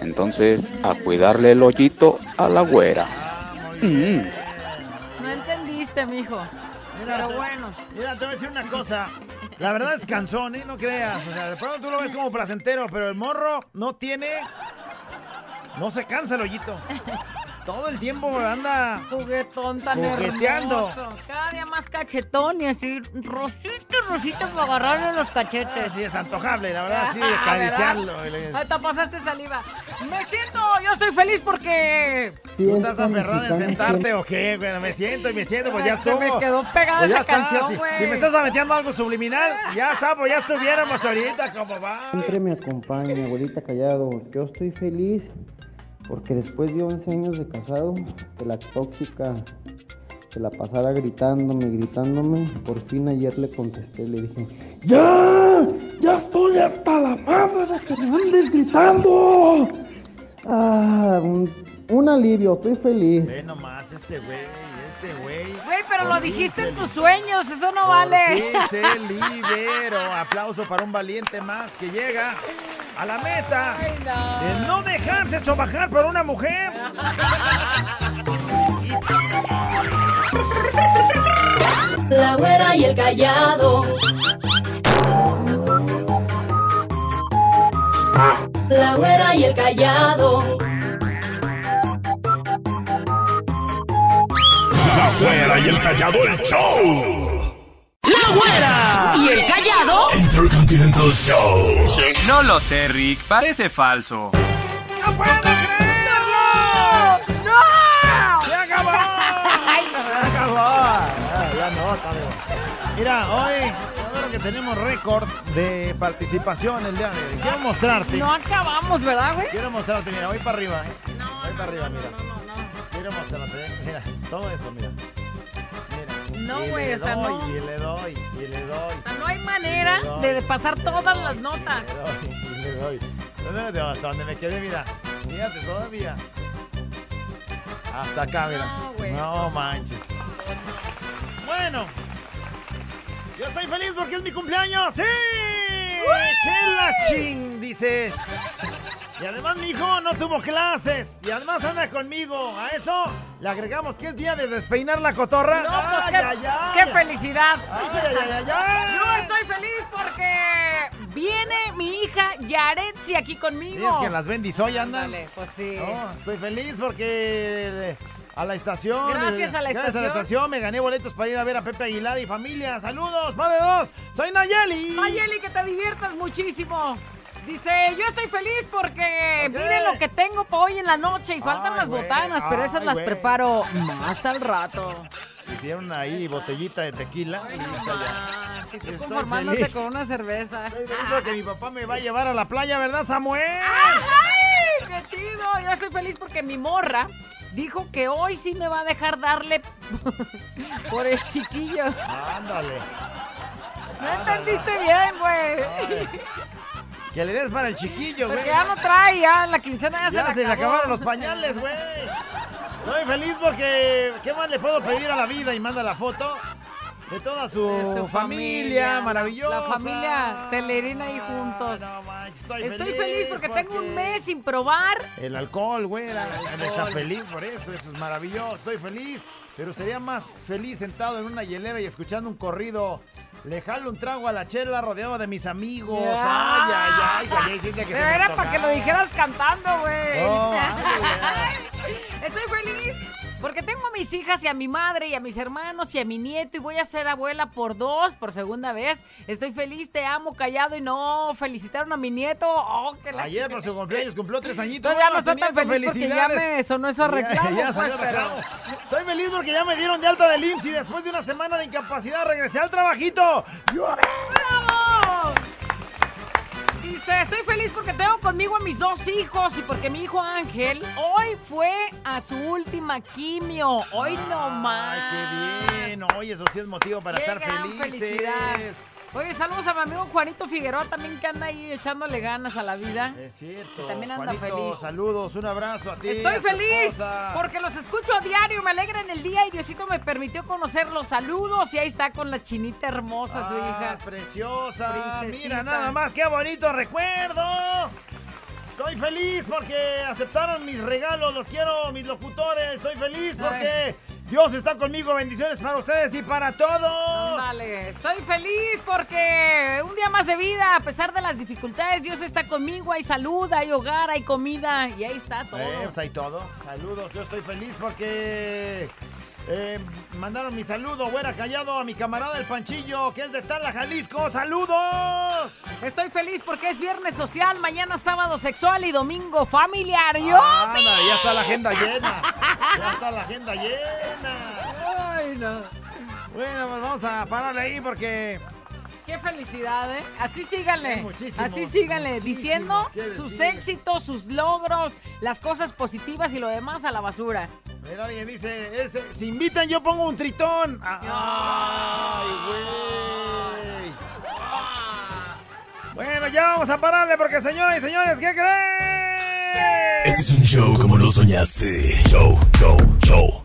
Entonces, a cuidarle el hoyito a la güera. Mm. No entendiste, mijo. Pero bueno. Mira, te voy a decir una cosa. La verdad es cansón, ¿eh? No creas. O sea, de pronto tú lo ves como placentero, pero el morro no tiene. No se cansa el hoyito. Todo el tiempo anda. Juguetón tan Jugueteando. hermoso. Cada día más cachetón y así rosita, rosita para agarrarle los cachetes. Sí, es antojable, la verdad, sí, Ah, acariciarlo. ¿verdad? Hasta pasaste saliva. Me siento, yo estoy feliz porque... ¿Tú estás aferrada en sentarte o qué? Bueno, me siento y me siento, pues ya Se me estuvo. quedó pegada Pues esa está, canción, si- güey. Si, me estás aventando algo subliminal, ya está, pues ya estuviéramos ahorita, como va. Siempre me acompaña, abuelita callado. Yo estoy feliz porque después de 11 años de casado, que la tóxica se la pasara gritándome, gritándome, por fin ayer le contesté, le dije, ¡Ya! ¡Ya estoy hasta la madre de que me andes gritando! Ah, un, un alivio, estoy feliz. Ve nomás este güey, este güey. Güey, pero lo Por dijiste en tus sueños, eso no por vale. fin se liberó. Aplauso para un valiente más que llega a la meta de no dejarse sobajar por una mujer. La güera y el callado. La güera y el callado. La güera y el callado, el show. ¡La güera! ¿Y el callado? Intercontinental Show. No lo sé, Rick. Parece falso. ¡No puedo creerlo! ¡No! ¡Se acabó! ¡Se acabó! Ah, ya no, amigo. Mira, hoy que tenemos récord de participación el día de hoy. Quiero mostrarte. No acabamos, ¿verdad, güey? Quiero mostrarte, mira, voy para arriba, ¿eh? voy para arriba, mira. Quiero mostrarte, ¿eh? mira, todo eso, mira. No, Y güey, le o sea, doy, no. Y le doy, y le doy. O sea, no hay manera de pasar todas las notas. Y le doy. ¿Dónde me- Hasta donde me quedé, mira. Fíjate, todavía. Hasta acá, mira. No, güey. No manches. Bueno. Yo estoy feliz porque es mi cumpleaños. ¡Sí! ¡Qué la ching! Dice. Y además mi hijo no tuvo clases. Y además anda conmigo. A eso le agregamos que es día de despeinar la cotorra. No, pues, ¡Ay, qué, ay, ay! qué felicidad. ¡Ay, ay, ay, ay! Yo estoy feliz porque viene mi hija Yaretsi aquí Sí, conmigo. es que las bendis hoy andan. Ándale, pues sí. No, estoy feliz porque eh, a la estación. Gracias eh, a la Gracias a la estación. estación me gané boletos para ir a ver a Pepe Aguilar y familia. Saludos, más de dos. Soy Nayeli. Nayeli, que te diviertas muchísimo. Dice, yo estoy feliz porque Ok. miren lo que tengo para hoy en la noche y faltan Ay, las güey. botanas, pero esas Ay, las güey. preparo más al rato. Hicieron ahí botellita de tequila. y listo ya. Ah, sí, tú Estoy conformándote feliz. con una cerveza. Estoy feliz porque mi papá me va a llevar a la playa, ¿verdad, Samuel? ¡Ay, qué chido! Yo estoy feliz porque mi morra dijo que hoy sí me va a dejar darle por el chiquillo. Ándale. No entendiste bien, güey. Que le des para el chiquillo, güey. Porque ya no trae, ya la quincena ya, Ya se, se le acabó. acabaron los pañales, güey. Estoy feliz porque ¿qué más le puedo pedir a la vida? Y manda la foto. de toda su, De su familia, maravillosa. La, familia Telerina ahí juntos. estoy Estoy, feliz feliz porque, tengo un mes sin probar. El alcohol, güey, la- está feliz por eso, eso es maravilloso, estoy feliz. Pero sería más feliz sentado en una hielera y escuchando un corrido. Le jalo un trago a la chela rodeado de mis amigos. Ya. Ay, ay, ay, ay, que Pero era para que lo dijeras cantando, güey. No, Estoy feliz porque tengo a mis hijas y a mi madre y a mis hermanos y a mi nieto y voy a ser abuela por dos, por segunda vez. Estoy feliz, te amo, callado y no felicitaron a mi nieto. Oh, que la Ayer por su cumpleaños cumplió tres añitos. Entonces ya no está tan feliz porque ya me sonó eso a reclamo. Ya, ya salió pues, reclamo. pero- Estoy feliz porque ya me dieron de alta del IMSS y después de una semana de incapacidad regresé al trabajito. ¡Bravo! Dice, estoy feliz porque tengo conmigo a mis dos hijos y porque mi hijo Ángel hoy fue a su última quimio. Hoy no más. Ay, qué bien. Oye, eso sí es motivo para Qué estar gran felices. felicidad. Oye, saludos a mi amigo Juanito Figueroa también que anda ahí echándole ganas a la vida. Es cierto. También anda Juanito, feliz. Saludos, un abrazo a ti. Estoy a feliz porque los escucho a diario, me alegran el día y Diosito me permitió conocerlos. Saludos y ahí está con la chinita hermosa, su Ah, hija. preciosa. Princesita. Mira nada más, qué bonito recuerdo. Estoy feliz porque aceptaron mis regalos, los quiero, mis locutores. Estoy feliz porque Dios está conmigo. Bendiciones para ustedes y para todos. Vale, estoy feliz porque un día más de vida, a pesar de las dificultades, Dios está conmigo. Hay salud, hay hogar, hay comida y ahí está todo. Eh, pues hay todo. Saludos, yo estoy feliz porque eh, mandaron mi saludo, güera callado, a mi camarada el Panchillo, que es de Tala, Jalisco. ¡Saludos! Estoy feliz porque es viernes social, mañana sábado sexual y domingo familiar. ¡Yo! Anda, ya está la agenda llena. Ya está la agenda llena. Ay, no. Bueno, pues vamos a pararle ahí porque Qué felicidad, ¿eh? Así síganle. muchísimos, Así síganle, diciendo sus decir. éxitos, sus logros, las cosas positivas y lo demás a la basura. Mira, alguien dice, ese, si invitan yo pongo un tritón. Ah, Ay, güey. Bueno, ya vamos a pararle porque señoras y señores, ¿qué creen? Este es un show como lo soñaste. Show, show, show.